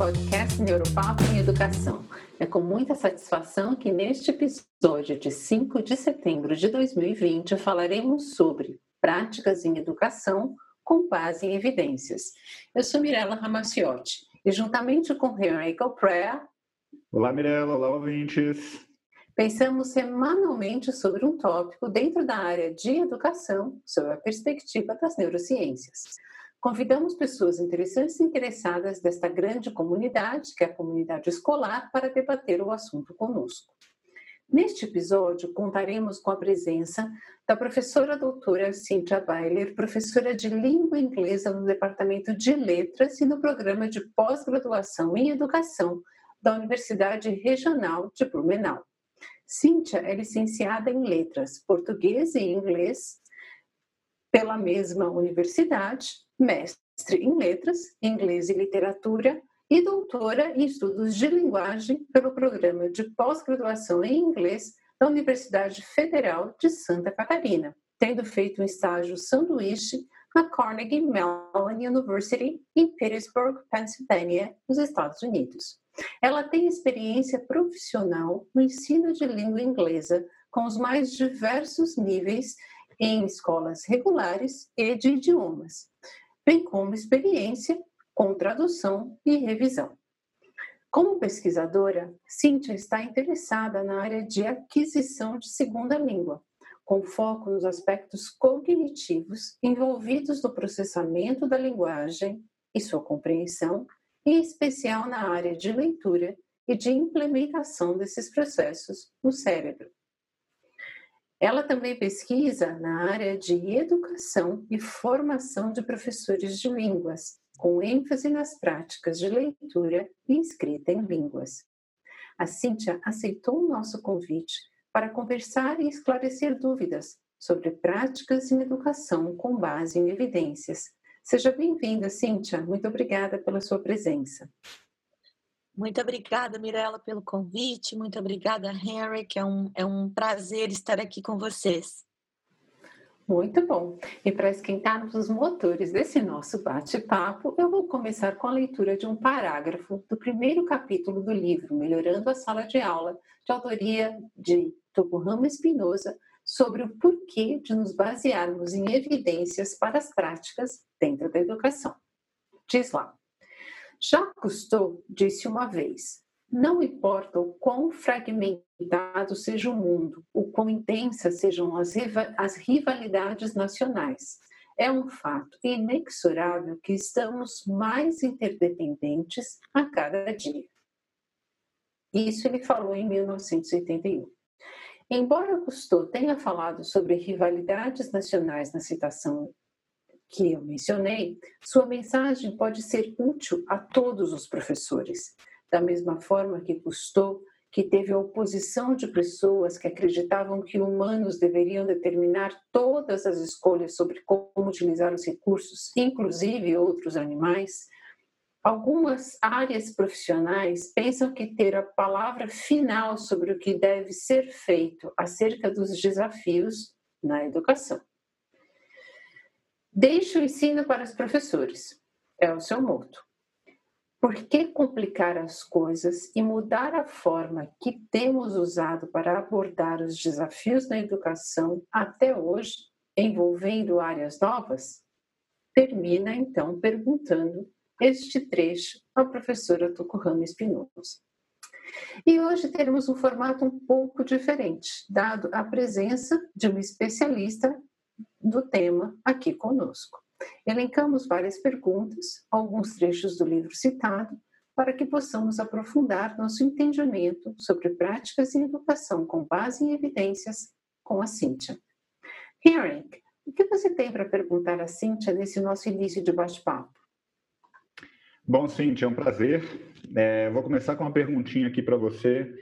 podcast Neuropapo em Educação. É com muita satisfação que neste episódio de 5 de setembro de 2020 falaremos sobre práticas em educação com base em evidências. Eu sou Mirella Ramaciotti e juntamente com Henrique Prea. Olá Mirella, olá ouvintes. Pensamos semanalmente sobre um tópico dentro da área de educação, sob a perspectiva das neurociências. Convidamos pessoas interessantes e interessadas desta grande comunidade, que é a comunidade escolar, para debater o assunto conosco. Neste episódio, contaremos com a presença da professora doutora Cynthia Weiler, professora de língua inglesa no Departamento de Letras e no programa de pós-graduação em Educação da Universidade Regional de Blumenau. Cíntia é licenciada em Letras, Português e Inglês pela mesma universidade, mestre em Letras, Inglês e Literatura e doutora em Estudos de Linguagem pelo Programa de Pós-Graduação em Inglês da Universidade Federal de Santa Catarina, tendo feito um estágio sanduíche na Carnegie Mellon University em Pittsburgh, Pennsylvania, nos Estados Unidos. Ela tem experiência profissional no ensino de língua inglesa com os mais diversos níveis em escolas regulares e de idiomas, bem como experiência com tradução e revisão. Como pesquisadora, Cíntia está interessada na área de aquisição de segunda língua, com foco nos aspectos cognitivos envolvidos no processamento da linguagem e sua compreensão, em especial na área de leitura e de implementação desses processos no cérebro. Ela também pesquisa na área de educação e formação de professores de línguas, com ênfase nas práticas de leitura e escrita em línguas. A Cíntia aceitou o nosso convite para conversar e esclarecer dúvidas sobre práticas em educação com base em evidências. Seja bem-vinda, Cíntia. Muito obrigada pela sua presença. Muito obrigada, Mirella, pelo convite. Muito obrigada, Henry, que é um, é um prazer estar aqui com vocês. Muito bom. E para esquentarmos os motores desse nosso bate-papo, eu vou começar com a leitura de um parágrafo do primeiro capítulo do livro Melhorando a Sala de Aula, de autoria de Tokuhama Espinosa, sobre o porquê de nos basearmos em evidências para as práticas dentro da educação. Diz lá: Jacques Cousteau disse uma vez: não importa o quão fragmentado seja o mundo, o quão intensas sejam as, as rivalidades nacionais, é um fato inexorável que estamos mais interdependentes a cada dia. Isso ele falou em 1981. Embora Cousteau tenha falado sobre rivalidades nacionais na citação que eu mencionei, sua mensagem pode ser útil a todos os professores, da mesma forma que Cousteau, que teve a oposição de pessoas que acreditavam que humanos deveriam determinar todas as escolhas sobre como utilizar os recursos, inclusive outros animais, Algumas áreas profissionais pensam que ter a palavra final sobre o que deve ser feito acerca dos desafios na educação. Deixe o ensino para os professores, é o seu moto. Por que complicar as coisas e mudar a forma que temos usado para abordar os desafios na educação até hoje, envolvendo áreas novas? Termina então perguntando este trecho à professora Tokuhama Espinosa. E hoje teremos um formato um pouco diferente, dado a presença de uma especialista do tema aqui conosco. Elencamos várias perguntas, alguns trechos do livro citado, para que possamos aprofundar nosso entendimento sobre práticas em educação com base em evidências com a Cíntia. Henrik, o que você tem para perguntar a Cíntia nesse nosso início de bate-papo? Bom, Cintia, é um prazer. É, vou começar com uma perguntinha aqui para você.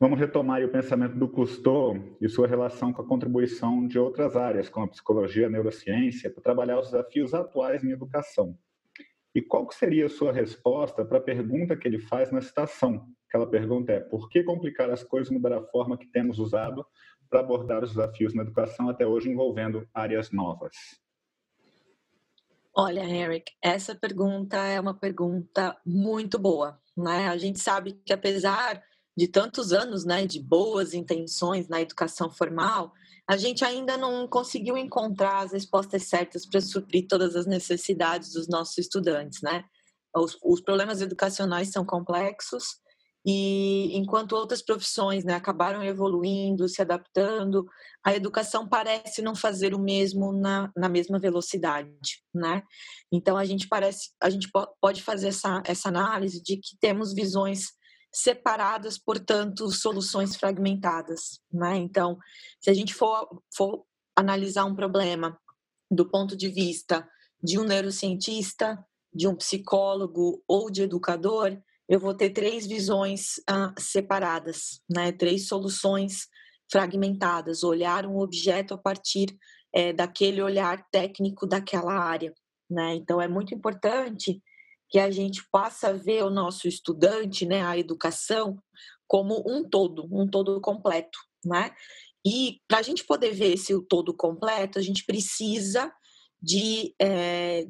Vamos retomar o pensamento do Cousteau e sua relação com a contribuição de outras áreas, como a psicologia, a neurociência, para trabalhar os desafios atuais em educação. E qual seria a sua resposta para a pergunta que ele faz na citação? Aquela pergunta é: por que complicar as coisas e mudar a forma que temos usado para abordar os desafios na educação até hoje envolvendo áreas novas? Olha, Eric, essa pergunta é uma pergunta muito boa, né? A gente sabe que apesar de tantos anos, né, de boas intenções na educação formal, a gente ainda não conseguiu encontrar as respostas certas para suprir todas as necessidades dos nossos estudantes, né? Os, os problemas educacionais são complexos e enquanto outras profissões né, acabaram evoluindo, se adaptando, a educação parece não fazer o mesmo na, na mesma velocidade, né? Então a gente parece, a gente pode fazer essa, essa análise de que temos visões separadas, portanto, soluções fragmentadas, né? Então, se a gente for, for analisar um problema do ponto de vista de um neurocientista, de um psicólogo ou de educador, eu vou ter três visões ah, separadas, né? três soluções fragmentadas, olhar um objeto a partir é, daquele olhar técnico daquela área. Né? Então, é muito importante que a gente possa a ver o nosso estudante, né, a educação, como um todo, um todo completo. Né? E para a gente poder ver esse todo completo, a gente precisa de, é,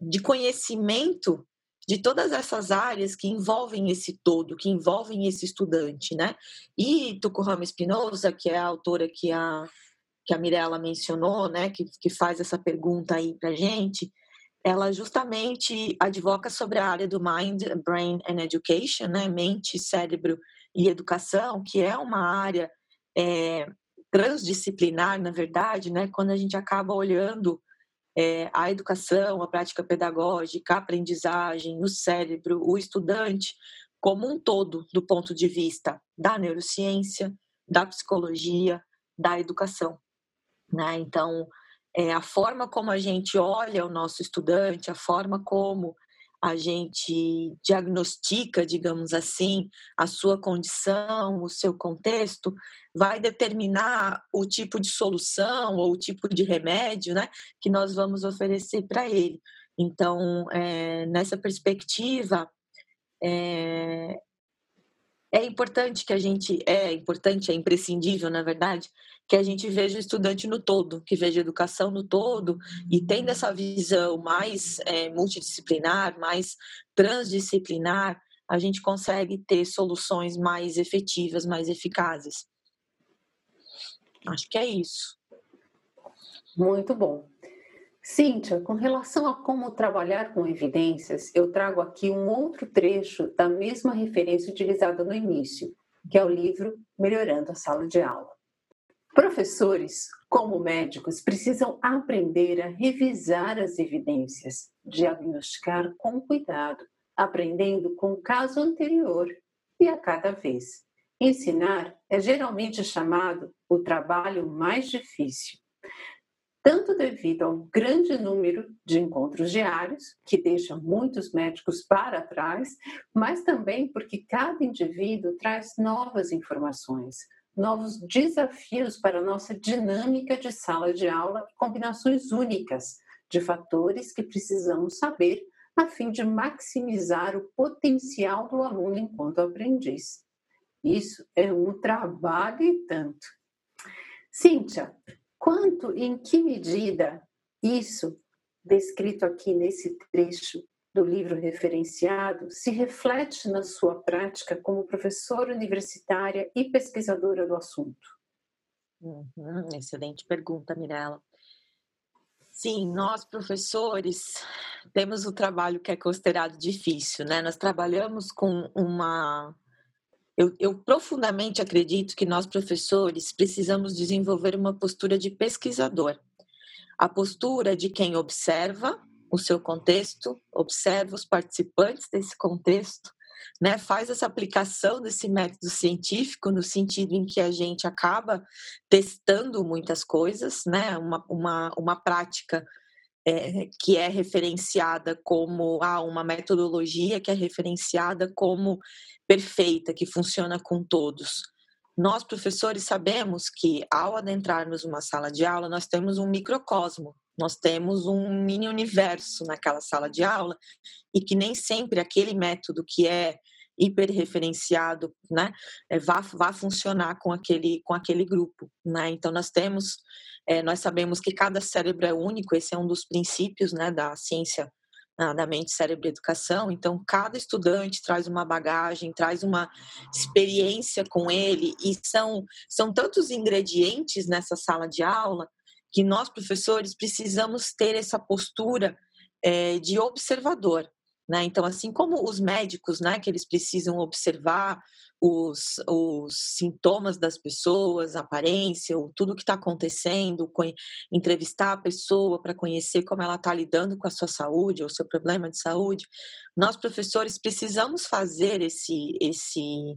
de conhecimento de todas essas áreas que envolvem esse todo, que envolvem esse estudante, né? E Tukurama Espinosa, que é a autora que a, que a Mirella mencionou, né, que, que faz essa pergunta aí para gente, ela justamente advoca sobre a área do Mind, Brain and Education, né, mente, cérebro e educação, que é uma área é, transdisciplinar, na verdade, né, quando a gente acaba olhando é, a educação, a prática pedagógica, a aprendizagem, o cérebro, o estudante, como um todo, do ponto de vista da neurociência, da psicologia, da educação. Né? Então, é, a forma como a gente olha o nosso estudante, a forma como a gente diagnostica, digamos assim, a sua condição, o seu contexto, vai determinar o tipo de solução ou o tipo de remédio né, que nós vamos oferecer para ele. Então, é, nessa perspectiva, é, é importante que a gente, é importante, é imprescindível, na verdade, que a gente veja o estudante no todo, que veja a educação no todo, e tendo essa visão mais é, multidisciplinar, mais transdisciplinar, a gente consegue ter soluções mais efetivas, mais eficazes. Acho que é isso. Muito bom. Cíntia, com relação a como trabalhar com evidências, eu trago aqui um outro trecho da mesma referência utilizada no início, que é o livro Melhorando a Sala de Aula. Professores, como médicos, precisam aprender a revisar as evidências, diagnosticar com cuidado, aprendendo com o caso anterior e a cada vez. Ensinar é geralmente chamado o trabalho mais difícil tanto devido ao grande número de encontros diários, que deixa muitos médicos para trás, mas também porque cada indivíduo traz novas informações, novos desafios para a nossa dinâmica de sala de aula, combinações únicas de fatores que precisamos saber a fim de maximizar o potencial do aluno enquanto aprendiz. Isso é um trabalho e tanto. Cíntia, Quanto e em que medida isso, descrito aqui nesse trecho do livro referenciado, se reflete na sua prática como professora universitária e pesquisadora do assunto? Uhum, excelente pergunta, Mirella. Sim, nós professores temos o trabalho que é considerado difícil, né? Nós trabalhamos com uma eu, eu, profundamente acredito que nós, professores, precisamos desenvolver uma postura de pesquisador. A postura de quem observa o seu contexto, observa os participantes desse contexto, né, faz essa aplicação desse método científico no sentido em que a gente acaba testando muitas coisas, né, uma, uma, uma prática é, que é referenciada como ah, uma metodologia que é referenciada como perfeita, que funciona com todos. Nós, professores, sabemos que ao adentrarmos uma sala de aula, nós temos um microcosmo, nós temos um mini universo naquela sala de aula e que nem sempre aquele método que é hiperreferenciado, né, é, vá, vá funcionar com aquele, com aquele grupo, né? Então nós temos, é, nós sabemos que cada cérebro é único, esse é um dos princípios, né, da ciência da mente, cérebro e educação. Então, cada estudante traz uma bagagem, traz uma experiência com ele, e são, são tantos ingredientes nessa sala de aula que nós, professores, precisamos ter essa postura é, de observador. Né? Então, assim como os médicos, né, que eles precisam observar os, os sintomas das pessoas, a aparência, tudo que está acontecendo, entrevistar a pessoa para conhecer como ela está lidando com a sua saúde ou seu problema de saúde, nós professores precisamos fazer esse esse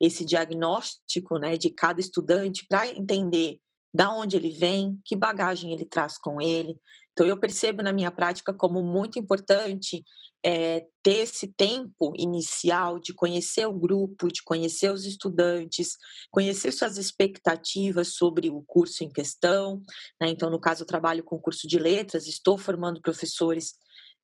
esse diagnóstico, né, de cada estudante para entender da onde ele vem, que bagagem ele traz com ele, então, eu percebo na minha prática como muito importante é, ter esse tempo inicial de conhecer o grupo, de conhecer os estudantes, conhecer suas expectativas sobre o curso em questão. Né? Então, no caso, eu trabalho com curso de letras, estou formando professores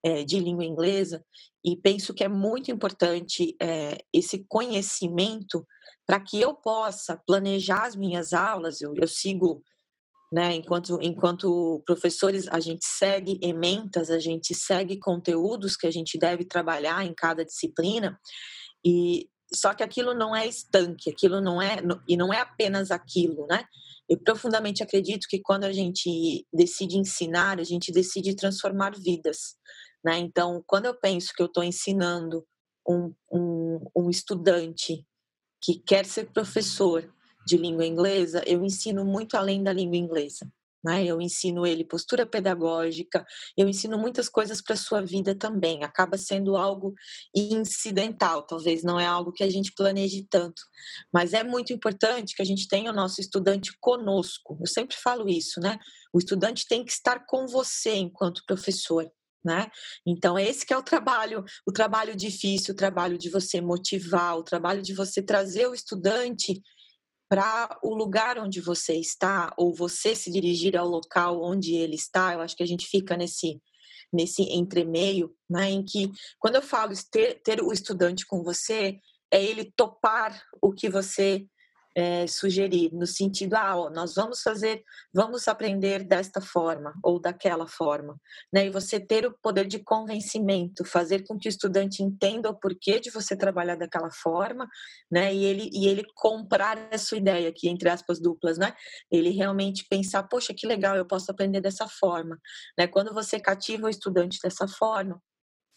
é, de língua inglesa e penso que é muito importante é, esse conhecimento para que eu possa planejar as minhas aulas. Eu, eu sigo né? Enquanto, enquanto professores, a gente segue ementas, a gente segue conteúdos que a gente deve trabalhar em cada disciplina, e só que aquilo não é estanque, aquilo não é, e não é apenas aquilo, né? Eu profundamente acredito que quando a gente decide ensinar, a gente decide transformar vidas, né? Então, quando eu penso que eu estou ensinando um, um, um estudante que quer ser professor, de língua inglesa, eu ensino muito além da língua inglesa. Né? Eu ensino ele postura pedagógica, eu ensino muitas coisas para sua vida também. Acaba sendo algo incidental, talvez não é algo que a gente planeje tanto, mas é muito importante que a gente tenha o nosso estudante conosco. Eu sempre falo isso, né? O estudante tem que estar com você enquanto professor. Né? Então esse que é o trabalho, o trabalho difícil, o trabalho de você motivar, o trabalho de você trazer o estudante para o lugar onde você está ou você se dirigir ao local onde ele está. Eu acho que a gente fica nesse nesse entremeio, né, em que quando eu falo ter, ter o estudante com você, é ele topar o que você é, sugerir, no sentido, ah, ó, nós vamos fazer, vamos aprender desta forma ou daquela forma, né? E você ter o poder de convencimento, fazer com que o estudante entenda o porquê de você trabalhar daquela forma, né? E ele, e ele comprar a sua ideia, que entre aspas duplas, né? Ele realmente pensar, poxa, que legal, eu posso aprender dessa forma, né? Quando você cativa o estudante dessa forma,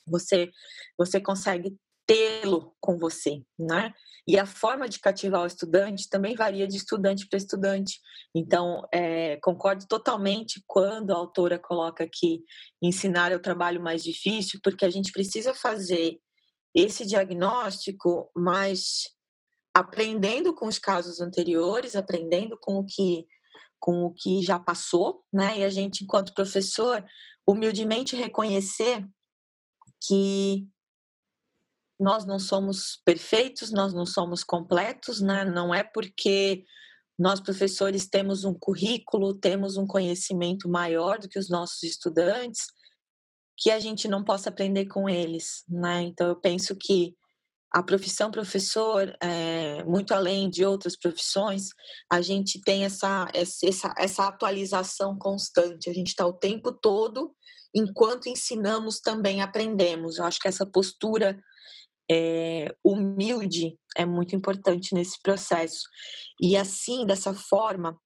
você você consegue tê-lo com você, né? E a forma de cativar o estudante também varia de estudante para estudante. Então, é, concordo totalmente quando a autora coloca que ensinar é o trabalho mais difícil, porque a gente precisa fazer esse diagnóstico, mas aprendendo com os casos anteriores, aprendendo com o que com o que já passou, né? E a gente, enquanto professor, humildemente reconhecer que nós não somos perfeitos, nós não somos completos, né? Não é porque nós professores temos um currículo, temos um conhecimento maior do que os nossos estudantes, que a gente não possa aprender com eles, né? Então eu penso que a profissão professor, é, muito além de outras profissões, a gente tem essa, essa, essa atualização constante. A gente está o tempo todo, enquanto ensinamos, também aprendemos. Eu acho que essa postura é, humilde é muito importante nesse processo. E assim, dessa forma,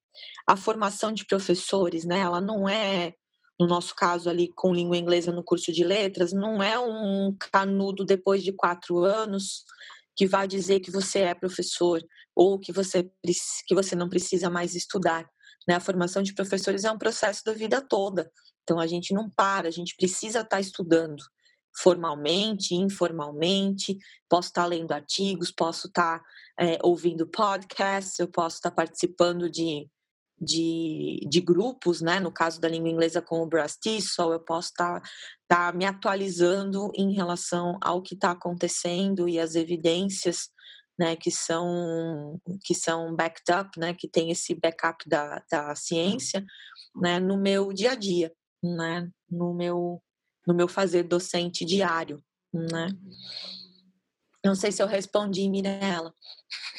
a formação de professores, né, ela não é, no nosso caso ali com língua inglesa no curso de letras, não é um canudo depois de quatro anos que vai dizer que você é professor ou que você, que você não precisa mais estudar. Né? A formação de professores é um processo da vida toda. Então a gente não para, a gente precisa estar estudando formalmente, informalmente, posso estar lendo artigos, posso estar é, ouvindo podcasts, eu posso estar participando de, de, de, grupos, né? No caso da língua inglesa com o Brass Tissot, eu posso estar, estar me atualizando em relação ao que está acontecendo e as evidências né, que são que são backed up, né, que tem esse backup da, da ciência, né, no meu dia a dia, né, no meu no meu fazer docente diário, né? Não sei se eu respondi, Mirella.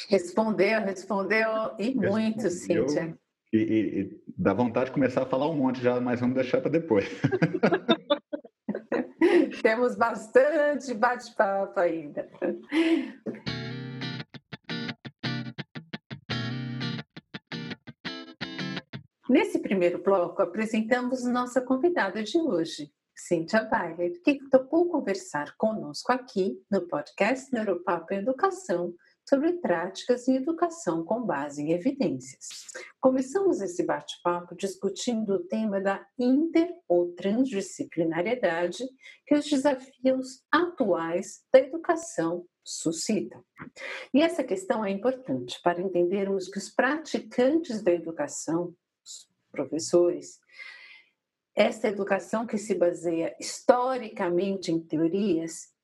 Respondeu, respondeu e muito, respondeu, Cíntia. E, e, e, dá vontade de começar a falar um monte já, mas vamos deixar para depois. Temos bastante bate-papo ainda. Nesse primeiro bloco, apresentamos nossa convidada de hoje, Cíntia Bayer, que topou conversar conosco aqui no podcast Neuropapo Educação sobre práticas em educação com base em evidências. Começamos esse bate-papo discutindo o tema da inter ou transdisciplinariedade que os desafios atuais da educação suscitam. E essa questão é importante para entendermos que os praticantes da educação, os professores, essa educação que se baseia historicamente em teorias,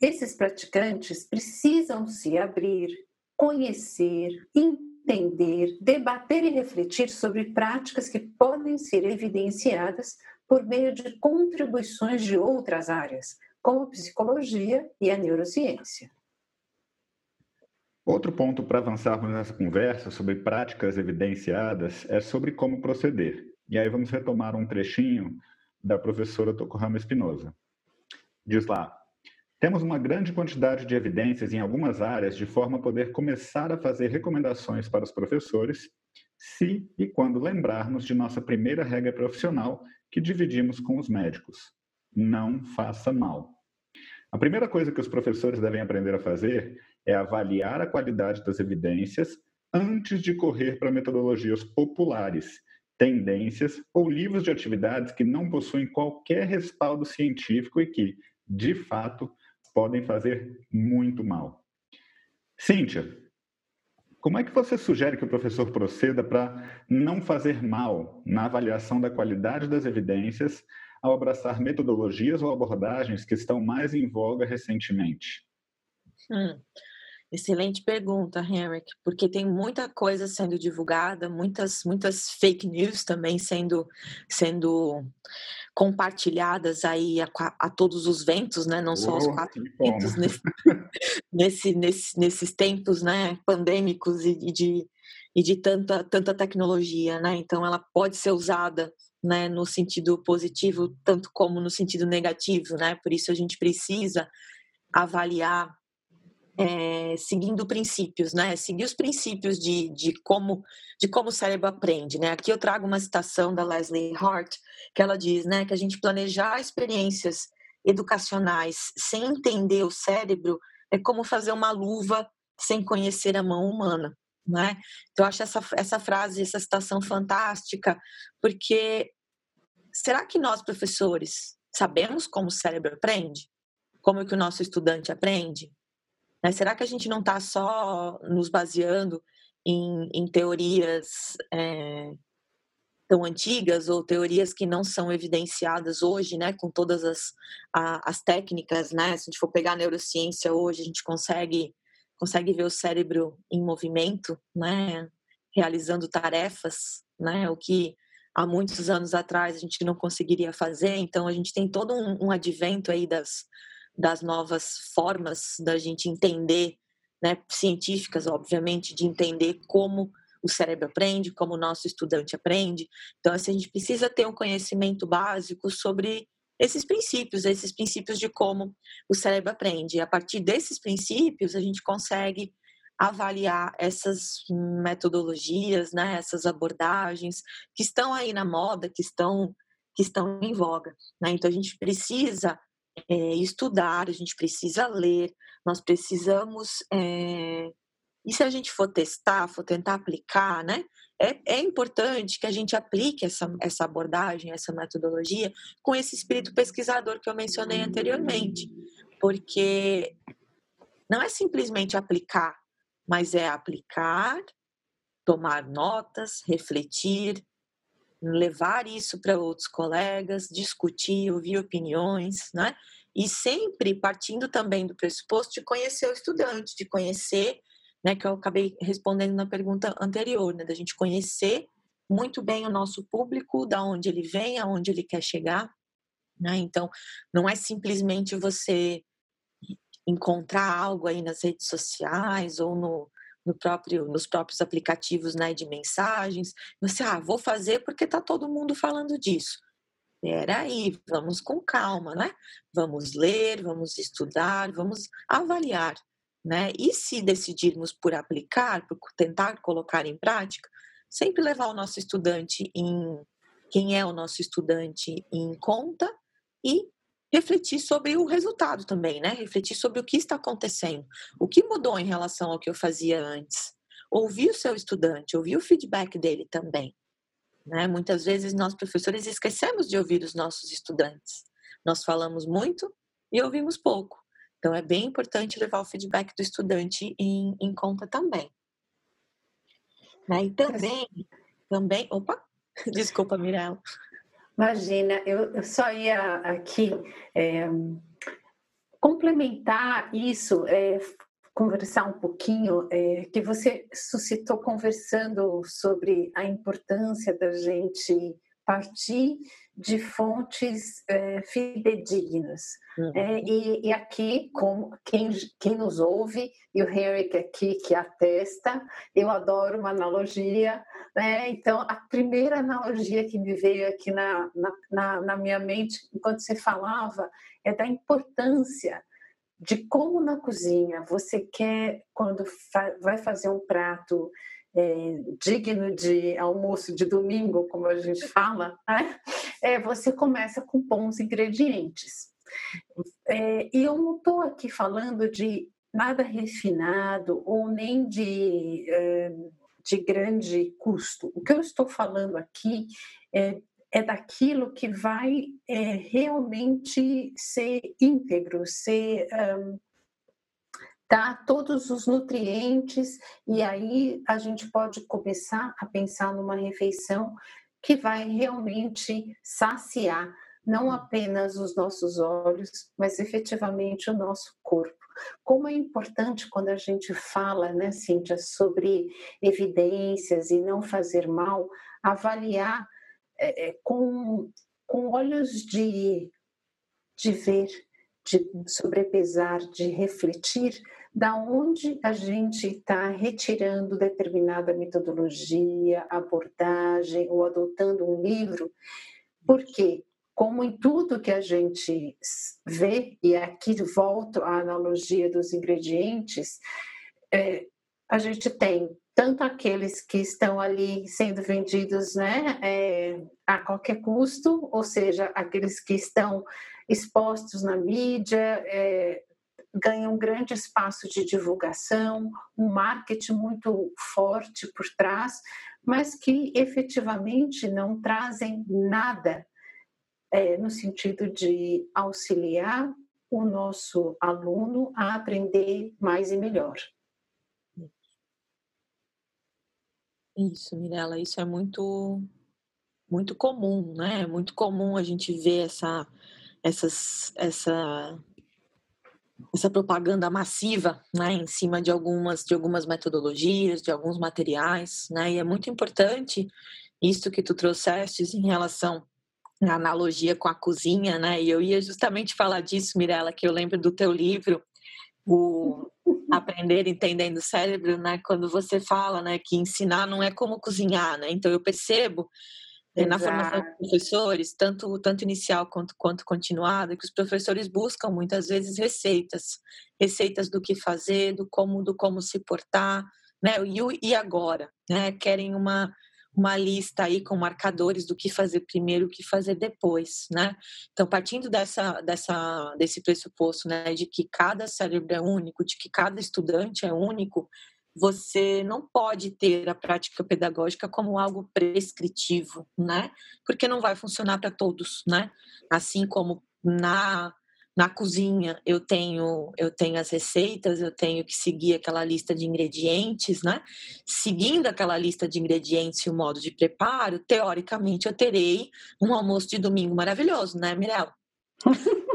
esses praticantes precisam se abrir, conhecer, entender, debater e refletir sobre práticas que podem ser evidenciadas por meio de contribuições de outras áreas, como a psicologia e a neurociência. Outro ponto para avançarmos nessa conversa sobre práticas evidenciadas é sobre como proceder. E aí vamos retomar um trechinho da professora Tokuhama Espinosa. Diz lá: Temos uma grande quantidade de evidências em algumas áreas de forma a poder começar a fazer recomendações para os professores, se e quando lembrarmos de nossa primeira regra profissional que dividimos com os médicos: não faça mal. A primeira coisa que os professores devem aprender a fazer é avaliar a qualidade das evidências antes de correr para metodologias populares tendências ou livros de atividades que não possuem qualquer respaldo científico e que, de fato, podem fazer muito mal. Cíntia, como é que você sugere que o professor proceda para não fazer mal na avaliação da qualidade das evidências ao abraçar metodologias ou abordagens que estão mais em voga recentemente? Hum. Excelente pergunta, Henrik, porque tem muita coisa sendo divulgada, muitas muitas fake news também sendo sendo compartilhadas aí a, a todos os ventos, né? Não só os quatro ventos nesse, nesse, nesse, nesses tempos, né? Pandêmicos e, e de e de tanta tanta tecnologia, né? Então ela pode ser usada né, no sentido positivo, tanto como no sentido negativo, né? Por isso a gente precisa avaliar é, seguindo princípios, né? Seguir os princípios de, de, como, de como o cérebro aprende, né? Aqui eu trago uma citação da Leslie Hart, que ela diz, né, que a gente planejar experiências educacionais sem entender o cérebro é como fazer uma luva sem conhecer a mão humana, né? Então eu acho essa, essa frase, essa citação fantástica, porque será que nós professores sabemos como o cérebro aprende? Como que o nosso estudante aprende? Né? Será que a gente não está só nos baseando em, em teorias é, tão antigas ou teorias que não são evidenciadas hoje, né, com todas as, a, as técnicas, né? Se a gente for pegar a neurociência hoje, a gente consegue consegue ver o cérebro em movimento, né, realizando tarefas, né, o que há muitos anos atrás a gente não conseguiria fazer. Então a gente tem todo um, um advento aí das das novas formas da gente entender, né, científicas, obviamente, de entender como o cérebro aprende, como o nosso estudante aprende. Então, assim, a gente precisa ter um conhecimento básico sobre esses princípios, esses princípios de como o cérebro aprende. E a partir desses princípios, a gente consegue avaliar essas metodologias, né, essas abordagens que estão aí na moda, que estão que estão em voga. Né? Então a gente precisa é, estudar, a gente precisa ler, nós precisamos. É, e se a gente for testar, for tentar aplicar, né? É, é importante que a gente aplique essa, essa abordagem, essa metodologia, com esse espírito pesquisador que eu mencionei anteriormente. Porque não é simplesmente aplicar, mas é aplicar, tomar notas, refletir, levar isso para outros colegas, discutir, ouvir opiniões, né? E sempre partindo também do pressuposto de conhecer o estudante, de conhecer, né, que eu acabei respondendo na pergunta anterior, né, da gente conhecer muito bem o nosso público, da onde ele vem, aonde ele quer chegar, né? Então, não é simplesmente você encontrar algo aí nas redes sociais ou no, no próprio, nos próprios aplicativos né, de mensagens. Você, ah, vou fazer porque está todo mundo falando disso. Peraí, vamos com calma, né? Vamos ler, vamos estudar, vamos avaliar, né? E se decidirmos por aplicar, por tentar colocar em prática, sempre levar o nosso estudante em quem é o nosso estudante em conta e refletir sobre o resultado também, né? Refletir sobre o que está acontecendo, o que mudou em relação ao que eu fazia antes. Ouvir o seu estudante, ouvir o feedback dele também. Né? Muitas vezes nós, professores, esquecemos de ouvir os nossos estudantes. Nós falamos muito e ouvimos pouco. Então, é bem importante levar o feedback do estudante em, em conta também. Né? E também, também, opa, desculpa, Mirella. Imagina, eu, eu só ia aqui é, complementar isso, é, conversar um pouquinho, é, que você suscitou conversando sobre a importância da gente partir de fontes é, fidedignas. Uhum. É, e, e, aqui, como quem, quem nos ouve, e o Henrique aqui que atesta, eu adoro uma analogia. Né? Então, a primeira analogia que me veio aqui na, na, na, na minha mente, enquanto você falava, é da importância de como na cozinha você quer, quando fa vai fazer um prato é, digno de almoço de domingo, como a gente fala, né? é, você começa com bons ingredientes. É, e eu não estou aqui falando de nada refinado ou nem de, é, de grande custo. O que eu estou falando aqui é é daquilo que vai é, realmente ser íntegro, ser um, dar todos os nutrientes. E aí a gente pode começar a pensar numa refeição que vai realmente saciar não apenas os nossos olhos, mas efetivamente o nosso corpo. Como é importante quando a gente fala, né, Cíntia, sobre evidências e não fazer mal, avaliar é, é, com, com olhos de, de ver, de sobrepesar, de refletir, da onde a gente está retirando determinada metodologia, abordagem ou adotando um livro, porque como em tudo que a gente vê, e aqui volto à analogia dos ingredientes, é, a gente tem tanto aqueles que estão ali sendo vendidos né, é, a qualquer custo, ou seja, aqueles que estão expostos na mídia, é, ganham um grande espaço de divulgação, um marketing muito forte por trás, mas que efetivamente não trazem nada é, no sentido de auxiliar o nosso aluno a aprender mais e melhor. Isso, Mirella, isso é muito muito comum, né? É muito comum a gente ver essa essas essa essa propaganda massiva, né, em cima de algumas de algumas metodologias, de alguns materiais, né? E é muito importante isso que tu trouxeste em relação à analogia com a cozinha, né? E eu ia justamente falar disso, Mirella, que eu lembro do teu livro, o aprender entendendo o cérebro, né? Quando você fala, né, que ensinar não é como cozinhar, né? Então eu percebo Exato. na formação dos professores, tanto tanto inicial quanto quanto continuada, que os professores buscam muitas vezes receitas, receitas do que fazer, do como do como se portar, né? E o e agora, né? Querem uma uma lista aí com marcadores do que fazer primeiro, o que fazer depois, né? Então, partindo dessa, dessa, desse pressuposto, né, de que cada cérebro é único, de que cada estudante é único, você não pode ter a prática pedagógica como algo prescritivo, né? Porque não vai funcionar para todos, né? Assim como na na cozinha eu tenho eu tenho as receitas, eu tenho que seguir aquela lista de ingredientes, né? Seguindo aquela lista de ingredientes e o modo de preparo, teoricamente eu terei um almoço de domingo maravilhoso, né, Mirella?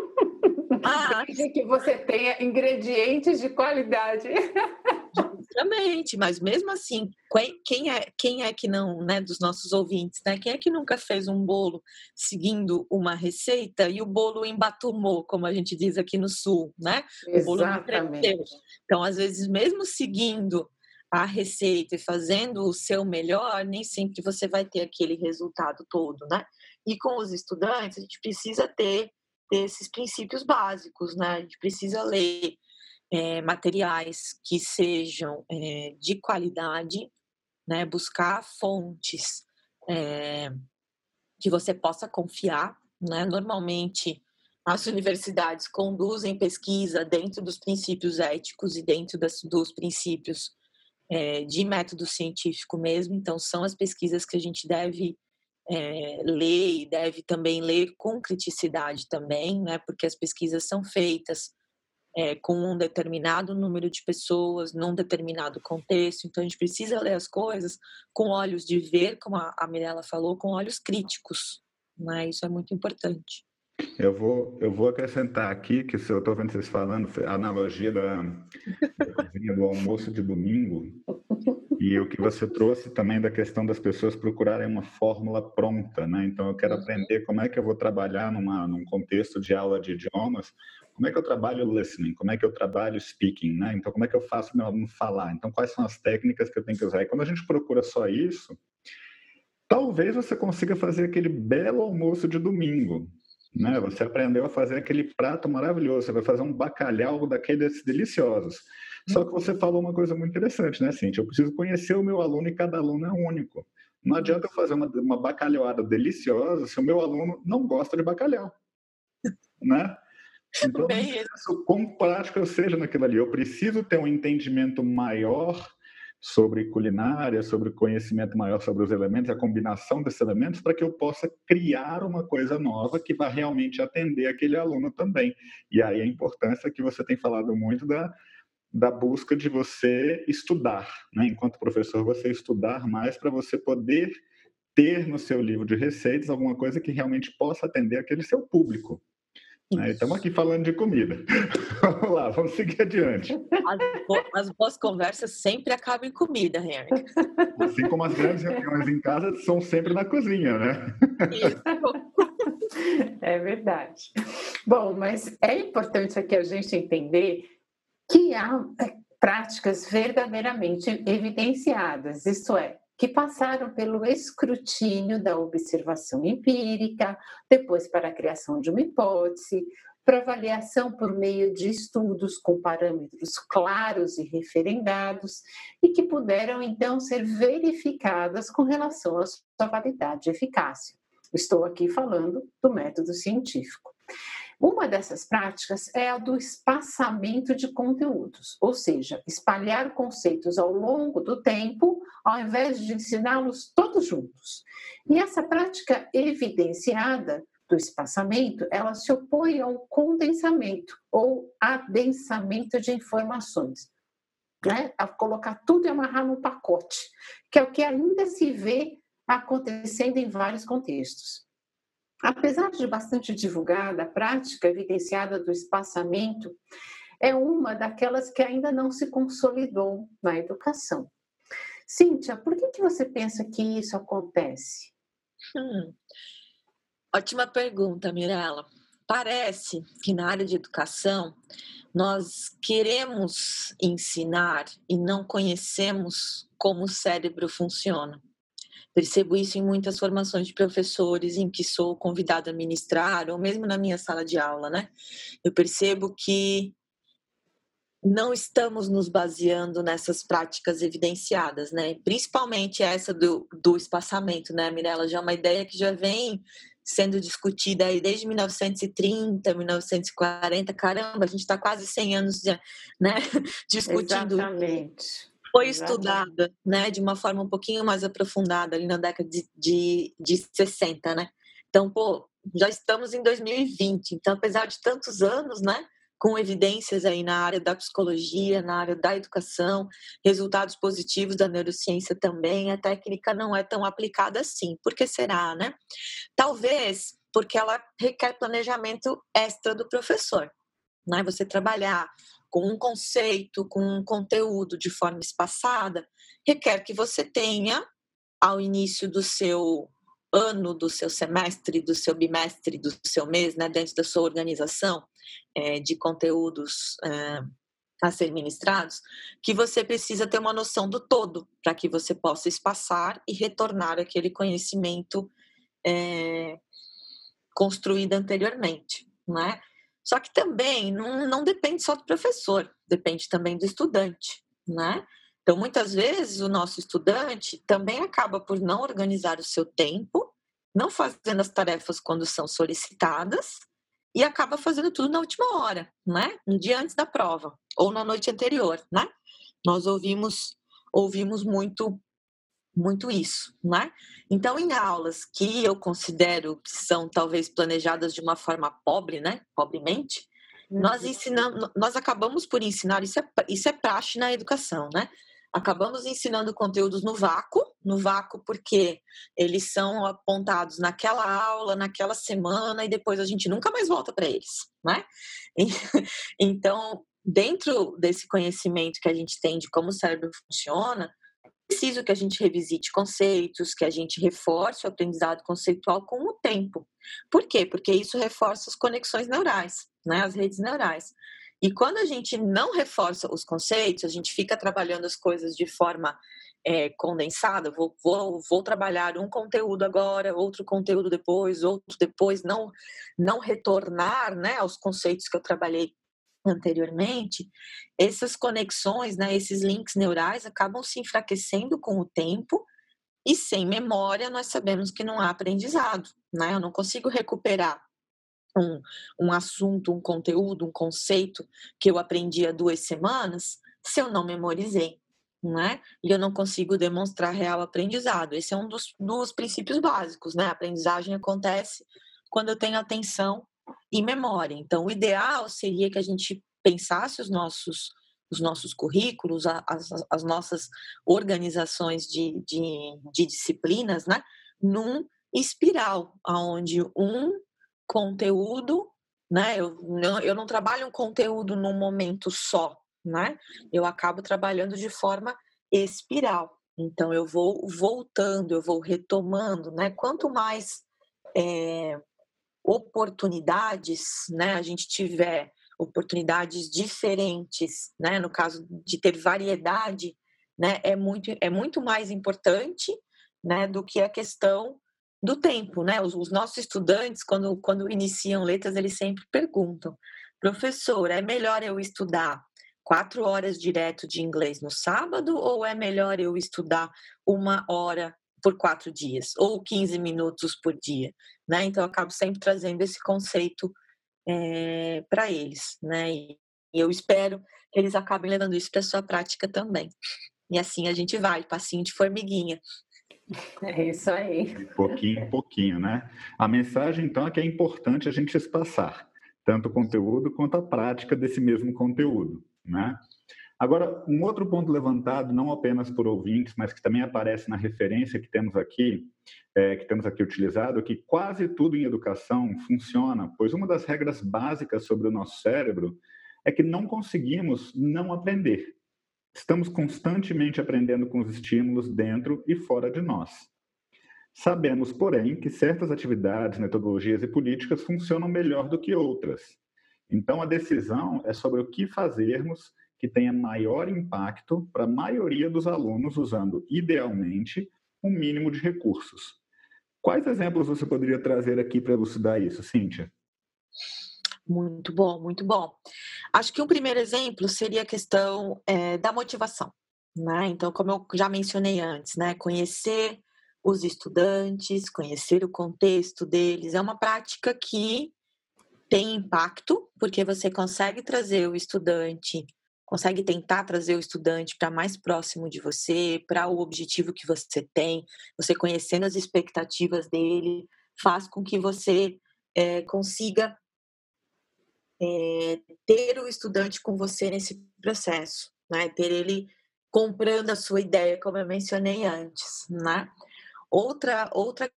Ah, que você tenha ingredientes de qualidade. Justamente, mas mesmo assim, quem é, quem é que não, né, dos nossos ouvintes, né? Quem é que nunca fez um bolo seguindo uma receita e o bolo embatumou, como a gente diz aqui no sul, né? O bolo Exatamente. Então, às vezes, mesmo seguindo a receita e fazendo o seu melhor, nem sempre você vai ter aquele resultado todo, né? E com os estudantes, a gente precisa ter, ter esses princípios básicos, né? A gente precisa ler é, materiais que sejam é, de qualidade, né? Buscar fontes é, que você possa confiar, né? Normalmente, as universidades conduzem pesquisa dentro dos princípios éticos e dentro das, dos princípios de método científico mesmo, então são as pesquisas que a gente deve é, ler e deve também ler com criticidade também, né, porque as pesquisas são feitas é, com um determinado número de pessoas, num determinado contexto, então a gente precisa ler as coisas com olhos de ver, como a Mirella falou, com olhos críticos, né, isso é muito importante. Eu vou, eu vou acrescentar aqui que se eu estou vendo vocês falando a analogia da, da do almoço de domingo e o que você trouxe também da questão das pessoas procurarem uma fórmula pronta, né? Então eu quero uhum. aprender como é que eu vou trabalhar numa, num contexto de aula de idiomas, como é que eu trabalho listening, como é que eu trabalho speaking, né? Então como é que eu faço meu aluno falar? Então quais são as técnicas que eu tenho que usar? E quando a gente procura só isso, talvez você consiga fazer aquele belo almoço de domingo, né? Você aprendeu a fazer aquele prato maravilhoso, você vai fazer um bacalhau daqueles deliciosos. Só que você falou uma coisa muito interessante, né, Cintia? Eu preciso conhecer o meu aluno e cada aluno é único. Não adianta eu fazer uma, uma bacalhauada deliciosa se o meu aluno não gosta de bacalhau, né? Então, o quão prático eu seja naquilo ali. Eu preciso ter um entendimento maior sobre culinária, sobre conhecimento maior sobre os elementos, a combinação desses elementos, para que eu possa criar uma coisa nova que vai realmente atender aquele aluno também. E aí a importância que você tem falado muito da, da busca de você estudar, né? enquanto professor, você estudar mais para você poder ter no seu livro de receitas alguma coisa que realmente possa atender aquele seu público. Né? Estamos aqui falando de comida. vamos lá, vamos seguir adiante. As, as, boas conversas sempre acabam em comida, Henrique. Assim como as grandes reuniões em casa são sempre na cozinha, né? Isso. É verdade. Bom, mas é importante aqui a gente entender que há é, práticas verdadeiramente evidenciadas, isto é, que passaram pelo escrutínio da observação empírica, depois para a criação de uma hipótese, para avaliação por meio de estudos com parâmetros claros e referendados e que puderam então ser verificadas com relação à sua validade e eficácia. Estou aqui falando do método científico. Uma dessas práticas é a do espaçamento de conteúdos, ou seja, espalhar conceitos ao longo do tempo, ao invés de ensiná-los todos juntos. E essa prática evidenciada do espaçamento, ela se opõe ao condensamento ou adensamento de informações. Né? A colocar tudo e amarrar num pacote, que é o que ainda se vê acontecendo em vários contextos. Apesar de bastante divulgada, a prática evidenciada do espaçamento é uma daquelas que ainda não se consolidou na educação. Cíntia, por que, que você pensa que isso acontece? Hum, ótima pergunta, Mirella. Parece que na área de educação nós queremos ensinar e não conhecemos como o cérebro funciona. Percebo isso em muitas formações de professores em que sou convidada a ministrar, ou mesmo na minha sala de aula, né? Eu percebo que não estamos nos baseando nessas práticas evidenciadas, né? Principalmente essa do, do espaçamento, né, Mirella? Já é uma ideia que já vem sendo discutida aí desde 1930, 1940. Caramba, a gente está quase 100 anos já, né, discutindo. Exatamente foi estudada, né, de uma forma um pouquinho mais aprofundada ali na década de, de, de 60, né? Então, pô, já estamos em 2020, então apesar de tantos anos, né, com evidências aí na área da psicologia, na área da educação, resultados positivos da neurociência também, a técnica não é tão aplicada assim. Por que será, né? Talvez porque ela requer planejamento extra do professor. Né? Você trabalhar com um conceito, com um conteúdo de forma espaçada, requer que você tenha, ao início do seu ano, do seu semestre, do seu bimestre, do seu mês, né, dentro da sua organização é, de conteúdos é, a ser ministrados, que você precisa ter uma noção do todo para que você possa espaçar e retornar aquele conhecimento é, construído anteriormente, né? Só que também não, não depende só do professor, depende também do estudante, né? Então, muitas vezes, o nosso estudante também acaba por não organizar o seu tempo, não fazendo as tarefas quando são solicitadas e acaba fazendo tudo na última hora, né? No dia antes da prova ou na noite anterior, né? Nós ouvimos ouvimos muito muito isso, né? Então, em aulas que eu considero que são talvez planejadas de uma forma pobre, né? Pobremente, nós uhum. ensinamos, nós acabamos por ensinar, isso é, isso é praxe na educação, né? Acabamos ensinando conteúdos no vácuo, no vácuo porque eles são apontados naquela aula, naquela semana e depois a gente nunca mais volta para eles, né? Então, dentro desse conhecimento que a gente tem de como o cérebro funciona, preciso que a gente revisite conceitos, que a gente reforce o aprendizado conceitual com o tempo. Por quê? Porque isso reforça as conexões neurais, né, as redes neurais. E quando a gente não reforça os conceitos, a gente fica trabalhando as coisas de forma é, condensada, vou, vou, vou trabalhar um conteúdo agora, outro conteúdo depois, outro depois, não, não retornar né, aos conceitos que eu trabalhei anteriormente, essas conexões, né, esses links neurais acabam se enfraquecendo com o tempo e sem memória nós sabemos que não há aprendizado, né? Eu não consigo recuperar um, um assunto, um conteúdo, um conceito que eu aprendi há duas semanas se eu não memorizei, né? E eu não consigo demonstrar real aprendizado. Esse é um dos, dos princípios básicos, né? A aprendizagem acontece quando eu tenho atenção e memória. Então, o ideal seria que a gente pensasse os nossos os nossos currículos, as, as nossas organizações de, de, de, disciplinas, né, num espiral, onde um conteúdo, né, eu não, eu não trabalho um conteúdo num momento só, né, eu acabo trabalhando de forma espiral. Então, eu vou voltando, eu vou retomando, né, quanto mais é, oportunidades, né, a gente tiver oportunidades diferentes, né, no caso de ter variedade, né, é muito é muito mais importante, né, do que a questão do tempo, né? Os, os nossos estudantes quando quando iniciam letras eles sempre perguntam, professor, é melhor eu estudar quatro horas direto de inglês no sábado ou é melhor eu estudar uma hora por quatro dias ou 15 minutos por dia, né? Então eu acabo sempre trazendo esse conceito é, para eles, né? E eu espero que eles acabem levando isso para sua prática também. E assim a gente vai, passinho de formiguinha. É isso aí. De pouquinho em pouquinho, né? A mensagem, então, é que é importante a gente espaçar tanto o conteúdo quanto a prática desse mesmo conteúdo, né? Agora, um outro ponto levantado, não apenas por ouvintes, mas que também aparece na referência que temos aqui, é, que temos aqui utilizado, é que quase tudo em educação funciona, pois uma das regras básicas sobre o nosso cérebro é que não conseguimos não aprender. Estamos constantemente aprendendo com os estímulos dentro e fora de nós. Sabemos, porém, que certas atividades, metodologias e políticas funcionam melhor do que outras. Então, a decisão é sobre o que fazermos que tenha maior impacto para a maioria dos alunos, usando, idealmente, um mínimo de recursos. Quais exemplos você poderia trazer aqui para elucidar isso, Cíntia? Muito bom, muito bom. Acho que um primeiro exemplo seria a questão é, da motivação. Né? Então, como eu já mencionei antes, né? conhecer os estudantes, conhecer o contexto deles, é uma prática que tem impacto, porque você consegue trazer o estudante consegue tentar trazer o estudante para mais próximo de você, para o objetivo que você tem, você conhecendo as expectativas dele, faz com que você é, consiga é, ter o estudante com você nesse processo, né? Ter ele comprando a sua ideia, como eu mencionei antes, né? Outra outra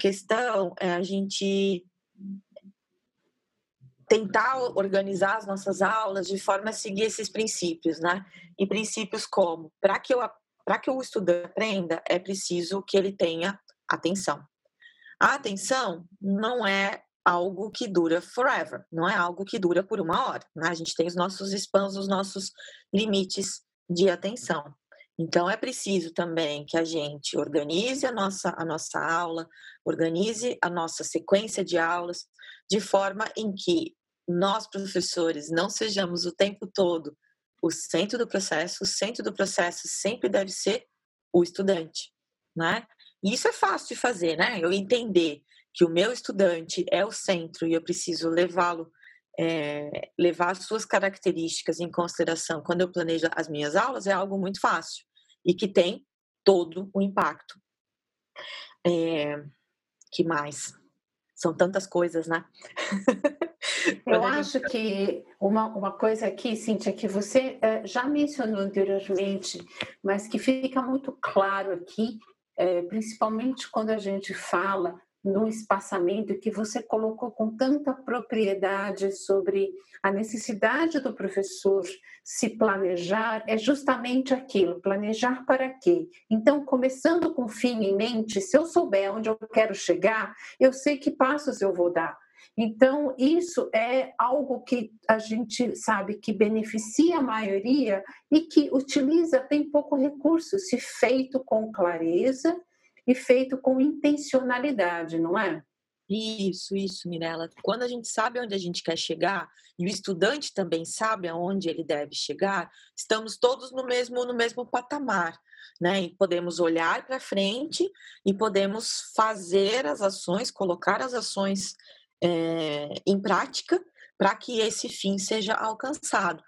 questão é a gente tentar organizar as nossas aulas de forma a seguir esses princípios, né? E princípios como, para que eu para que o estudante aprenda, é preciso que ele tenha atenção. A atenção não é algo que dura forever, não é algo que dura por uma hora. Né? A gente tem os nossos spans, os nossos limites de atenção. Então é preciso também que a gente organize a nossa, a nossa aula, organize a nossa sequência de aulas, de forma em que nós, professores, não sejamos o tempo todo o centro do processo, o centro do processo sempre deve ser o estudante, né? E isso é fácil de fazer, né? Eu entender que o meu estudante é o centro e eu preciso levá-lo, é, levar as suas características em consideração quando eu planejo as minhas aulas é algo muito fácil e que tem todo o impacto. É, que mais? São tantas coisas, né? Eu acho que uma, uma coisa aqui, Cíntia, que você é, já mencionou anteriormente, mas que fica muito claro aqui, é, principalmente quando a gente fala no espaçamento que você colocou com tanta propriedade sobre a necessidade do professor se planejar, é justamente aquilo, planejar para quê? Então, começando com o fim em mente, se eu souber onde eu quero chegar, eu sei que passos eu vou dar. Então, isso é algo que a gente sabe que beneficia a maioria e que utiliza tem pouco recurso, se feito com clareza e feito com intencionalidade, não é? Isso, isso, Mirella. Quando a gente sabe onde a gente quer chegar e o estudante também sabe aonde ele deve chegar, estamos todos no mesmo no mesmo patamar, né? E podemos olhar para frente e podemos fazer as ações, colocar as ações é, em prática para que esse fim seja alcançado.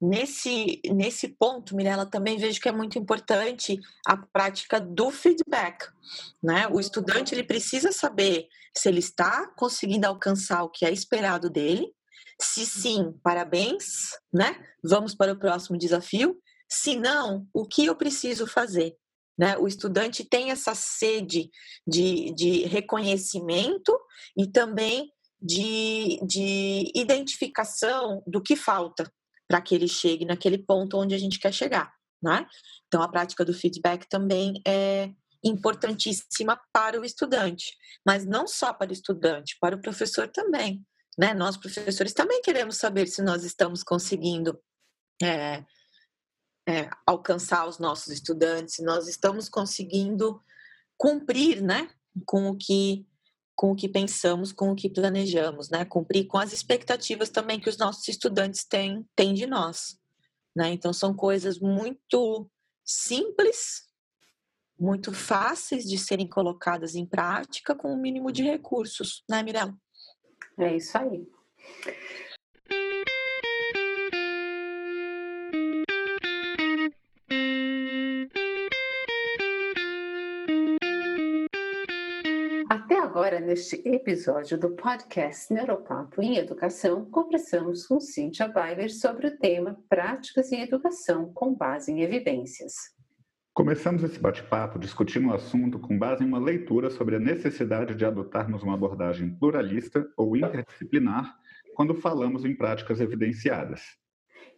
Nesse, nesse ponto, Mirella, também vejo que é muito importante a prática do feedback. Né? O estudante ele precisa saber se ele está conseguindo alcançar o que é esperado dele. Se sim, parabéns, né? Vamos para o próximo desafio. Se não, o que eu preciso fazer? Né? O estudante tem essa sede de, de reconhecimento e também de, de identificação do que falta para que ele chegue naquele ponto onde a gente quer chegar. Né? Então, a prática do feedback também é importantíssima para o estudante, mas não só para o estudante, para o professor também. Né? Nós, professores, também queremos saber se nós estamos conseguindo é, é, alcançar os nossos estudantes, se nós estamos conseguindo cumprir né, com o que com o que pensamos, com o que planejamos, né? Cumprir com as expectativas também que os nossos estudantes têm, têm de nós, né? Então são coisas muito simples, muito fáceis de serem colocadas em prática com o um mínimo de recursos, né, Mirella? É isso aí. Agora, neste episódio do podcast Neuropapo em Educação, conversamos com Cíntia Weiler sobre o tema Práticas em Educação com base em evidências. Começamos esse bate-papo discutindo o assunto com base em uma leitura sobre a necessidade de adotarmos uma abordagem pluralista ou interdisciplinar quando falamos em práticas evidenciadas.